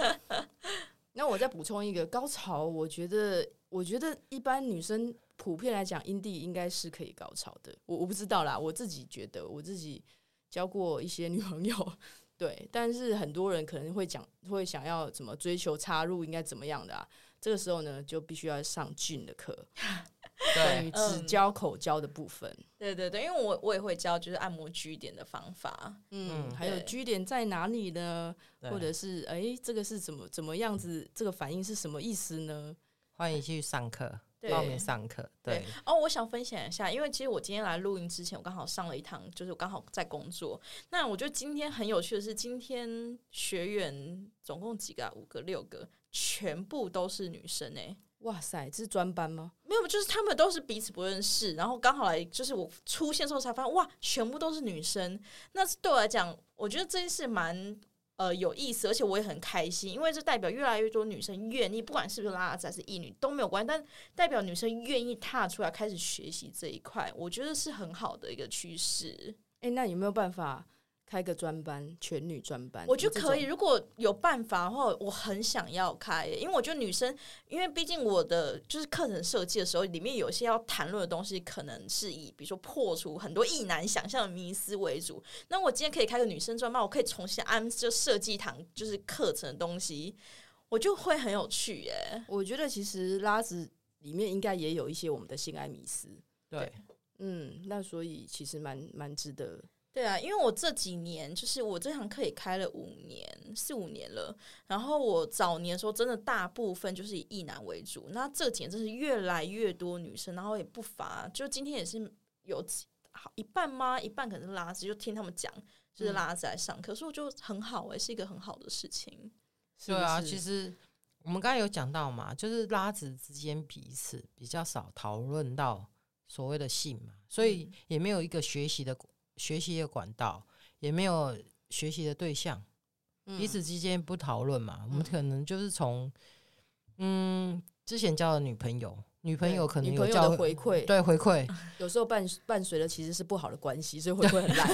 那我再补充一个高潮，我觉得，我觉得一般女生。普遍来讲，阴蒂应该是可以高潮的。我我不知道啦，我自己觉得，我自己交过一些女朋友，对。但是很多人可能会讲，会想要怎么追求插入，应该怎么样的啊？这个时候呢，就必须要上 Gin 的课，对，只教口交的部分。对对对，因为我我也会教，就是按摩 G 点的方法。嗯，还有 G 点在哪里呢？或者是哎，这个是怎么怎么样子？这个反应是什么意思呢？欢迎去上课。报名上课，对，对哦，我想分享一下，因为其实我今天来录音之前，我刚好上了一堂，就是我刚好在工作。那我觉得今天很有趣的是，今天学员总共几个啊？五个、六个，全部都是女生诶、欸！哇塞，这是专班吗？没有，就是他们都是彼此不认识，然后刚好来，就是我出现的时候才发现，哇，全部都是女生。那对我来讲，我觉得这件事蛮。呃，有意思，而且我也很开心，因为这代表越来越多女生愿意，不管是不是拉子还是异女都没有关系，但代表女生愿意踏出来开始学习这一块，我觉得是很好的一个趋势。诶，那有没有办法？开个专班，全女专班，我觉得可以。如果有办法的话，我很想要开，因为我觉得女生，因为毕竟我的就是课程设计的时候，里面有些要谈论的东西，可能是以比如说破除很多异男想象的迷思为主。那我今天可以开个女生专班，我可以重新安就设计一堂就是课程的东西，我就会很有趣耶。我觉得其实拉子里面应该也有一些我们的性爱迷思。对，嗯，那所以其实蛮蛮值得。对啊，因为我这几年就是我这堂课也开了五年四五年了，然后我早年的时候真的大部分就是以异男为主，那这几年真是越来越多女生，然后也不乏，就今天也是有好一半吗？一半可能是拉子，就听他们讲，就是拉子来上课，嗯、所以我就很好哎、欸，是一个很好的事情。对啊，其实我们刚才有讲到嘛，就是拉子之间彼此比较少讨论到所谓的性嘛，所以也没有一个学习的。学习的管道也没有学习的对象，嗯、彼此之间不讨论嘛。嗯、我们可能就是从嗯之前交的女朋友，女朋友可能有交回馈，对回馈，有时候伴伴随的其实是不好的关系，所以回馈很烂，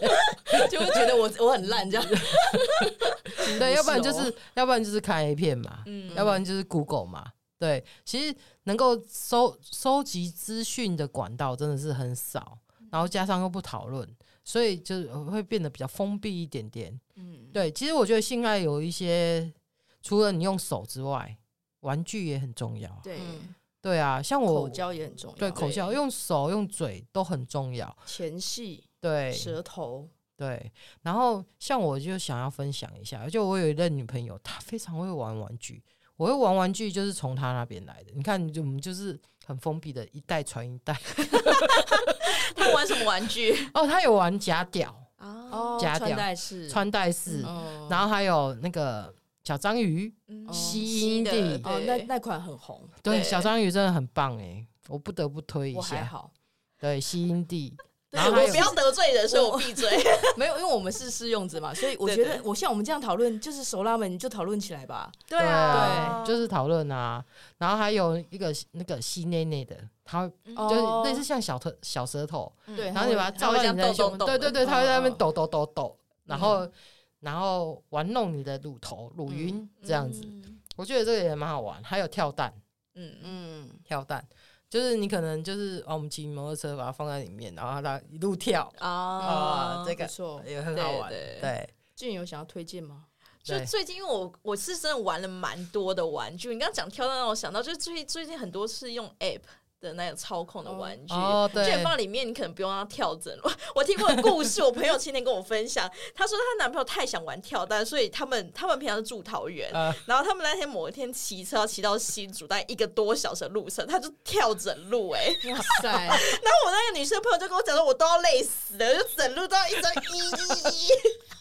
就会觉得我我很烂这样子。对，要不然就是要不然就是看 A 片嘛，嗯、要不然就是 Google 嘛。对，其实能够收收集资讯的管道真的是很少。然后加上又不讨论，所以就会变得比较封闭一点点。嗯，对，其实我觉得性爱有一些，除了你用手之外，玩具也很重要。对，对啊，像我口交也很重要。对，口交用手用嘴都很重要。前戏，对，舌头，对。然后像我就想要分享一下，就我有一任女朋友，她非常会玩玩具。我会玩玩具，就是从她那边来的。你看，就我们就是。很封闭的，一代传一代。他玩什么玩具？哦，他有玩假屌哦，假屌穿戴式，穿戴式，然后还有那个小章鱼，吸音地哦，那那款很红。对，小章鱼真的很棒哎，我不得不推一下。我还好，对，吸音地。对，我不要得罪人，所以我闭嘴。没有，因为我们是试用者嘛，所以我觉得我像我们这样讨论，就是熟拉们你就讨论起来吧。对啊，对，就是讨论啊。然后还有一个那个吸内内的，它就是类似像小特小舌头，对。然后你把它照在你的胸，对对对，它会在那边抖抖抖抖，然后然后玩弄你的乳头、乳晕这样子。我觉得这个也蛮好玩。还有跳蛋，嗯嗯，跳蛋。就是你可能就是哦，我们骑摩托车把它放在里面，然后它一路跳啊，这个也很好玩。对，俊有想要推荐吗？就最近因为我我是真的玩了蛮多的玩具，你刚刚讲跳蛋让我想到，就是最最近很多是用 App。的那个操控的玩具，就放里面，你可能不用让它跳整。我听过的故事，我朋友今天跟我分享，她说她男朋友太想玩跳蛋，所以他们他们平常是住桃园，然后他们那天某一天骑车骑到新竹，大概一个多小时的路程，他就跳整路，哎，哇塞！然后我那个女生朋友就跟我讲说，我都要累死了，就整路都要一直一一一。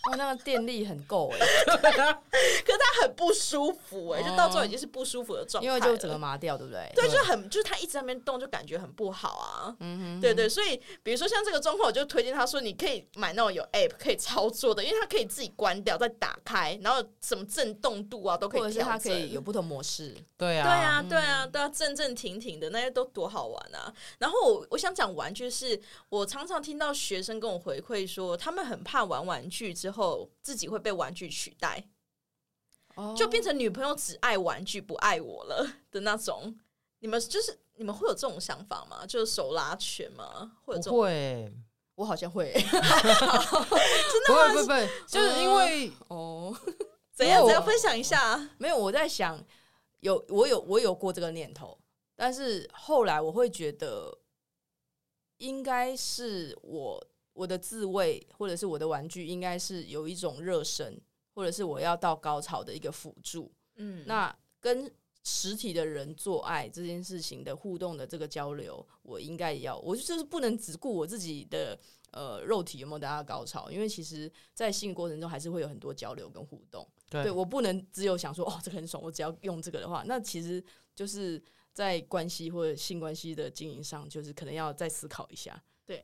哇，那个电力很够哎，可是他很不舒服哎，就到最后已经是不舒服的状态，因为就整个麻掉，对不对？对，就很就是他一直在那边。动就感觉很不好啊，嗯哼，对对，所以比如说像这个状况，我就推荐他说，你可以买那种有 app 可以操作的，因为它可以自己关掉再打开，然后什么震动度啊都可以调整，它可以有不同模式，对啊，对啊，对啊，对啊，正正停停的那些都多好玩啊！然后我我想讲玩具是，我常常听到学生跟我回馈说，他们很怕玩玩具之后自己会被玩具取代，哦，就变成女朋友只爱玩具不爱我了的那种。你们就是。你们会有这种想法吗？就是手拉拳吗？或者不会，我好像会。真的吗？不会不会，就是因为哦，怎样怎样分享一下？没有，我在想，有我有我有过这个念头，但是后来我会觉得，应该是我我的自慰或者是我的玩具，应该是有一种热身，或者是我要到高潮的一个辅助。嗯，那跟。实体的人做爱这件事情的互动的这个交流，我应该也要，我就是不能只顾我自己的呃肉体有没有达到高潮，因为其实在性过程中还是会有很多交流跟互动。对，对我不能只有想说哦，这个很爽，我只要用这个的话，那其实就是在关系或者性关系的经营上，就是可能要再思考一下。对，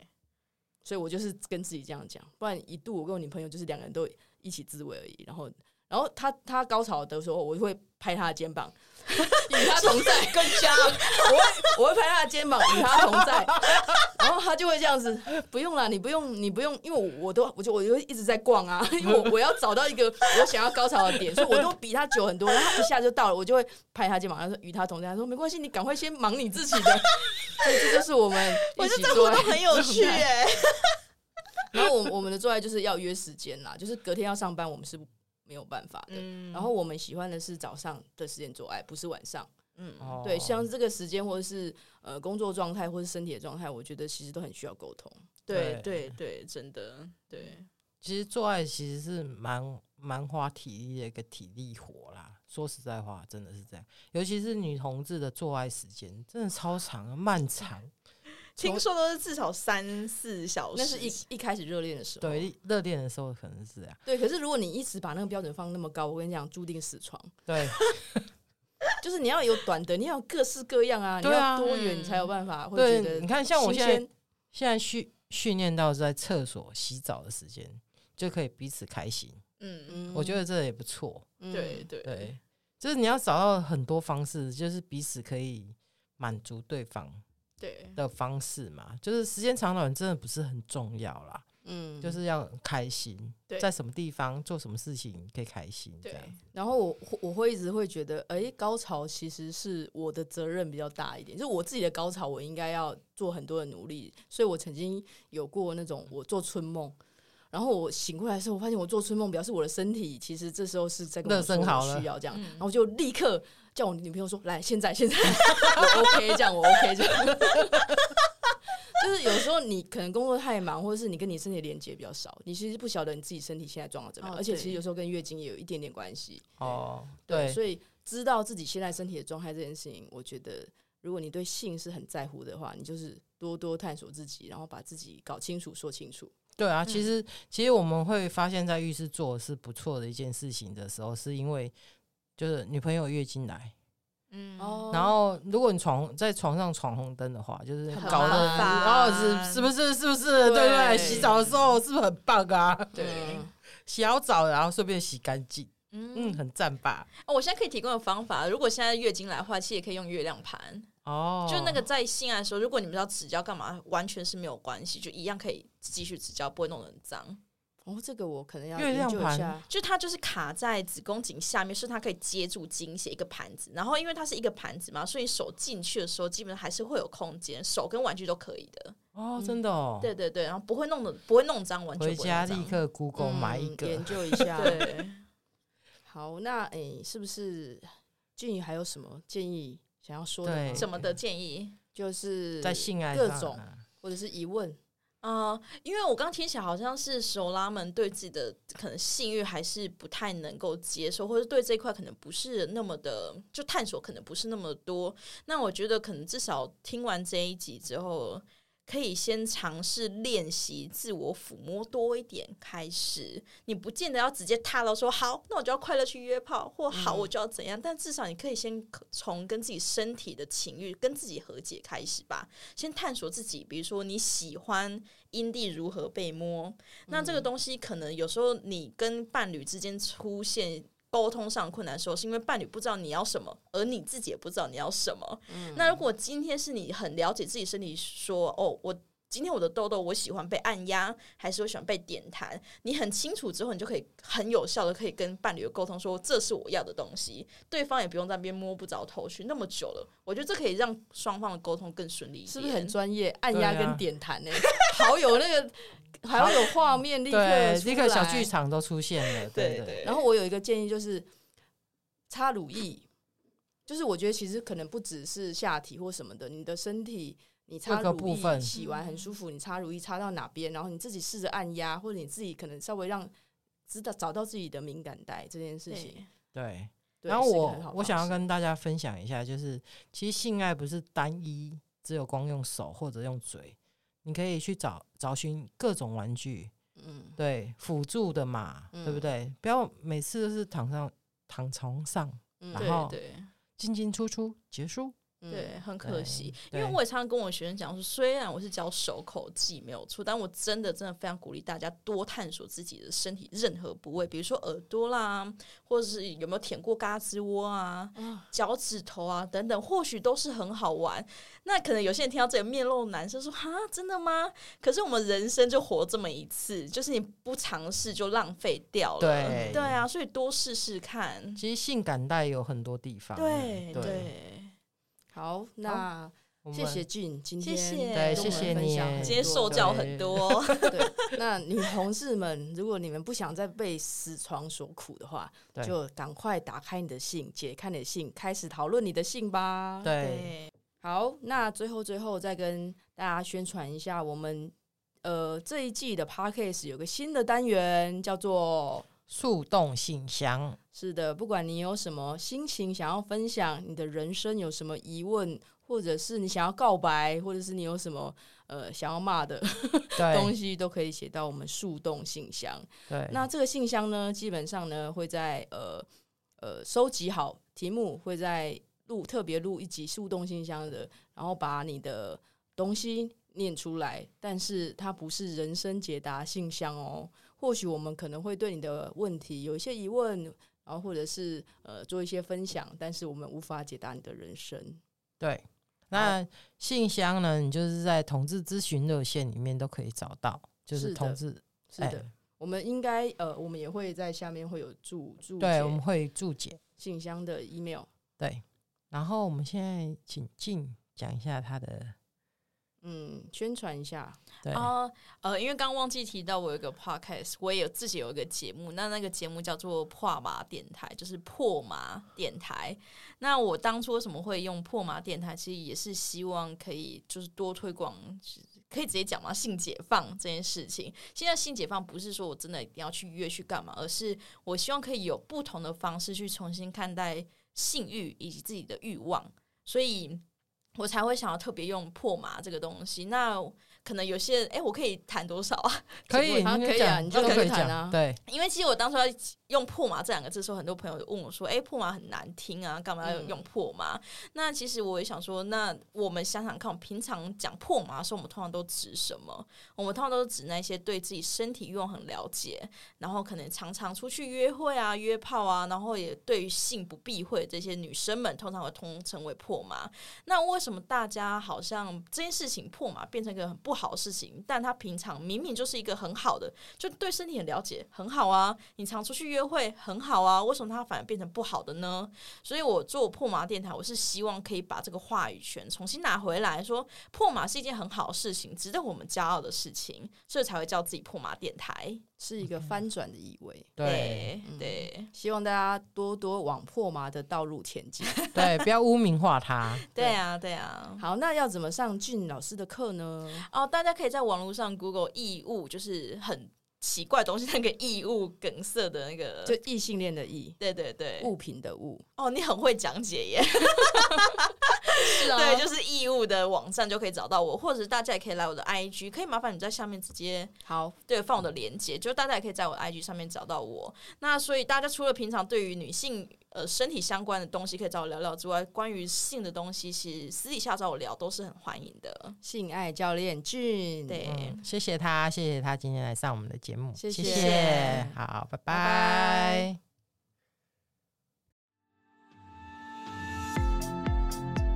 所以我就是跟自己这样讲，不然一度我跟我女朋友就是两个人都一起自慰而已，然后。然后她她高潮的时候，我就会拍他的肩膀，与他同在。更加，我会我会拍他的肩膀，与他同在。然后他就会这样子，不用了，你不用，你不用，因为我我都我就我就一直在逛啊，因为我我要找到一个我想要高潮的点，所以我都比他久很多。然后他一下就到了，我就会拍他肩膀，然后说与他同在。他说没关系，你赶快先忙你自己的。所以这就是我们一起做爱，很有趣哎。然后我我们的做爱就是要约时间啦，就是隔天要上班，我们是。没有办法的。嗯、然后我们喜欢的是早上的时间做爱，不是晚上。嗯，对，像这个时间或者是呃工作状态或者是身体的状态，我觉得其实都很需要沟通。对对对，真的对。其实做爱其实是蛮蛮花体力的一个体力活啦。说实在话，真的是这样。尤其是女同志的做爱时间，真的超长、漫长。听说都是至少三四小时。那是一一开始热恋的时候。对，热恋的时候可能是这样。对，可是如果你一直把那个标准放那么高，我跟你讲，注定死床。对。就是你要有短的，你要有各式各样啊，啊，你要多远你才有办法会觉得。你看，像我现在现在训训练到在厕所洗澡的时间，就可以彼此开心。嗯嗯，我觉得这也不错。对对对，就是你要找到很多方式，就是彼此可以满足对方对的方式嘛。就是时间长短真的不是很重要啦。嗯，就是要开心，在什么地方做什么事情可以开心，这样。然后我我会一直会觉得，哎、欸，高潮其实是我的责任比较大一点，就是我自己的高潮，我应该要做很多的努力。所以我曾经有过那种我做春梦，然后我醒过来的时候，我发现我做春梦表示我的身体其实这时候是在跟我说我需要这样，然后就立刻叫我女朋友说，来，现在现在 我 OK 这样，我 OK 这样。就是有时候你可能工作太忙，或者是你跟你身体连接比较少，你其实不晓得你自己身体现在状况怎么样。哦、而且其实有时候跟月经也有一点点关系。哦，对，对，所以知道自己现在身体的状态这件事情，我觉得如果你对性是很在乎的话，你就是多多探索自己，然后把自己搞清楚、说清楚。对啊，其实、嗯、其实我们会发现，在浴室做是不错的一件事情的时候，是因为就是女朋友月经来。嗯，然后如果你闯在床上闯红灯的话，就是搞得哦，是是不是是不是对不对？洗澡的时候是不是很棒啊？对，洗好澡然后顺便洗干净，嗯，很赞吧？哦，我现在可以提供的方法，如果现在月经来的话，其实也可以用月亮盘哦。就那个在性爱的时候，如果你们要指教干嘛，完全是没有关系，就一样可以继续指教，不会弄得很脏。哦，这个我可能要研究一下。就它就是卡在子宫颈下面，是它可以接住经血一个盘子。然后因为它是一个盘子嘛，所以手进去的时候，基本上还是会有空间，手跟玩具都可以的。哦，真的哦。对对对，然后不会弄的不会弄脏，完全不会。回家立刻 Google 买一个研究一 下。对。好，那诶，是不是俊宇还有什么建议想要说的？什么的建议？就是在性爱各种或者是疑问。啊因为我刚听起来好像是手拉们对自己的可能性欲还是不太能够接受，或者对这一块可能不是那么的，就探索可能不是那么多。那我觉得可能至少听完这一集之后。可以先尝试练习自我抚摸多一点开始，你不见得要直接踏到说好，那我就要快乐去约炮，或好我就要怎样，嗯、但至少你可以先从跟自己身体的情欲、跟自己和解开始吧，先探索自己，比如说你喜欢阴蒂如何被摸，嗯、那这个东西可能有时候你跟伴侣之间出现。沟通上困难的时候，是因为伴侣不知道你要什么，而你自己也不知道你要什么。嗯、那如果今天是你很了解自己身体，说哦，我今天我的痘痘，我喜欢被按压，还是我喜欢被点弹？你很清楚之后，你就可以很有效的可以跟伴侣沟通说，这是我要的东西，对方也不用在那边摸不着头绪那么久了。我觉得这可以让双方的沟通更顺利一点。是不是很专业？按压跟点弹呢、欸，啊、好有那个。还要有画面，立刻对，立刻小剧场都出现了。对对，对。然后我有一个建议，就是擦乳液，就是我觉得其实可能不只是下体或什么的，你的身体你擦乳液洗完很舒服，你擦乳液擦到哪边，然后你自己试着按压，或者你自己可能稍微让知道找到自己的敏感带这件事情。对。然后我我想要跟大家分享一下，就是其实性爱不是单一，只有光用手或者用嘴。你可以去找找寻各种玩具，嗯，对，辅助的嘛，嗯、对不对？不要每次都是躺上躺床上，嗯、然后进进出出结束。对，很可惜，因为我也常常跟我学生讲说，虽然我是教手口技没有错，但我真的真的非常鼓励大家多探索自己的身体任何部位，比如说耳朵啦，或者是有没有舔过嘎吱窝啊、脚趾头啊等等，或许都是很好玩。那可能有些人听到这个面露难色，说哈，真的吗？可是我们人生就活这么一次，就是你不尝试就浪费掉了。对对啊，所以多试试看。其实性感带有很多地方。对对。对好，那谢谢俊，今天谢谢对，谢谢你，今天受教很多。对，那女同志们，如果你们不想再被死床所苦的话，就赶快打开你的信，解开你的信，开始讨论你的信吧。对，好，那最后最后再跟大家宣传一下，我们呃这一季的 Podcast 有个新的单元，叫做树洞信箱。是的，不管你有什么心情想要分享，你的人生有什么疑问。或者是你想要告白，或者是你有什么呃想要骂的 东西，都可以写到我们树洞信箱。对，那这个信箱呢，基本上呢会在呃呃收集好题目，会在录特别录一集树洞信箱的，然后把你的东西念出来。但是它不是人生解答信箱哦。或许我们可能会对你的问题有一些疑问，然后或者是呃做一些分享，但是我们无法解答你的人生。对。那信箱呢？你就是在同志咨询热线里面都可以找到，就是同志是的。我们应该呃，我们也会在下面会有注注对，我们会注解信箱的 email。对，然后我们现在请静讲一下他的。嗯，宣传一下。对啊，呃，因为刚刚忘记提到，我有一个 podcast，我也有自己有一个节目。那那个节目叫做破麻电台，就是破麻电台。那我当初为什么会用破麻电台？其实也是希望可以就是多推广，可以直接讲嘛，性解放这件事情。现在性解放不是说我真的一定要去约去干嘛，而是我希望可以有不同的方式去重新看待性欲以及自己的欲望。所以。我才会想要特别用破麻这个东西。那可能有些人，哎、欸，我可以谈多少啊？可以，可以啊，你就可以谈啊。对，因为其实我当初要用破麻这两个字的时候，很多朋友就问我说：“哎、欸，破麻很难听啊，干嘛要用破麻？”嗯、那其实我也想说，那我们想想看，我们平常讲破麻的时候，我们通常都指什么？我们通常都是指那些对自己身体欲望很了解，然后可能常常出去约会啊、约炮啊，然后也对于性不避讳这些女生们，通常会通称为破麻。那为什么大家好像这件事情破麻变成一个很不好的事情，但他平常明明就是一个很好的，就对身体很了解，很好啊。你常出去约会，很好啊。为什么它反而变成不好的呢？所以我做破麻电台，我是希望可以把这个话语权重新拿回来，说破麻是一件很好的事情，值得我们骄傲的事情，所以才会叫自己破麻电台，是一个翻转的意味。对对、嗯，希望大家多多往破麻的道路前进，对，不要污名化它。对啊，对啊。好，那要怎么上俊老师的课呢？哦，大家可以在网络上 Google 义务，就是很奇怪的东西，那个异物梗塞的那个，就异性恋的异，对对对，物品的物。哦，你很会讲解耶。是啊，对，就是异物的网站就可以找到我，或者是大家也可以来我的 IG，可以麻烦你在下面直接好，对，放我的链接，就大家也可以在我的 IG 上面找到我。那所以大家除了平常对于女性呃身体相关的东西可以找我聊聊之外，关于性的东西，其实私底下找我聊都是很欢迎的。性爱教练俊，对、嗯，谢谢他，谢谢他今天来上我们的节目，谢谢，谢谢，好，拜拜。拜拜。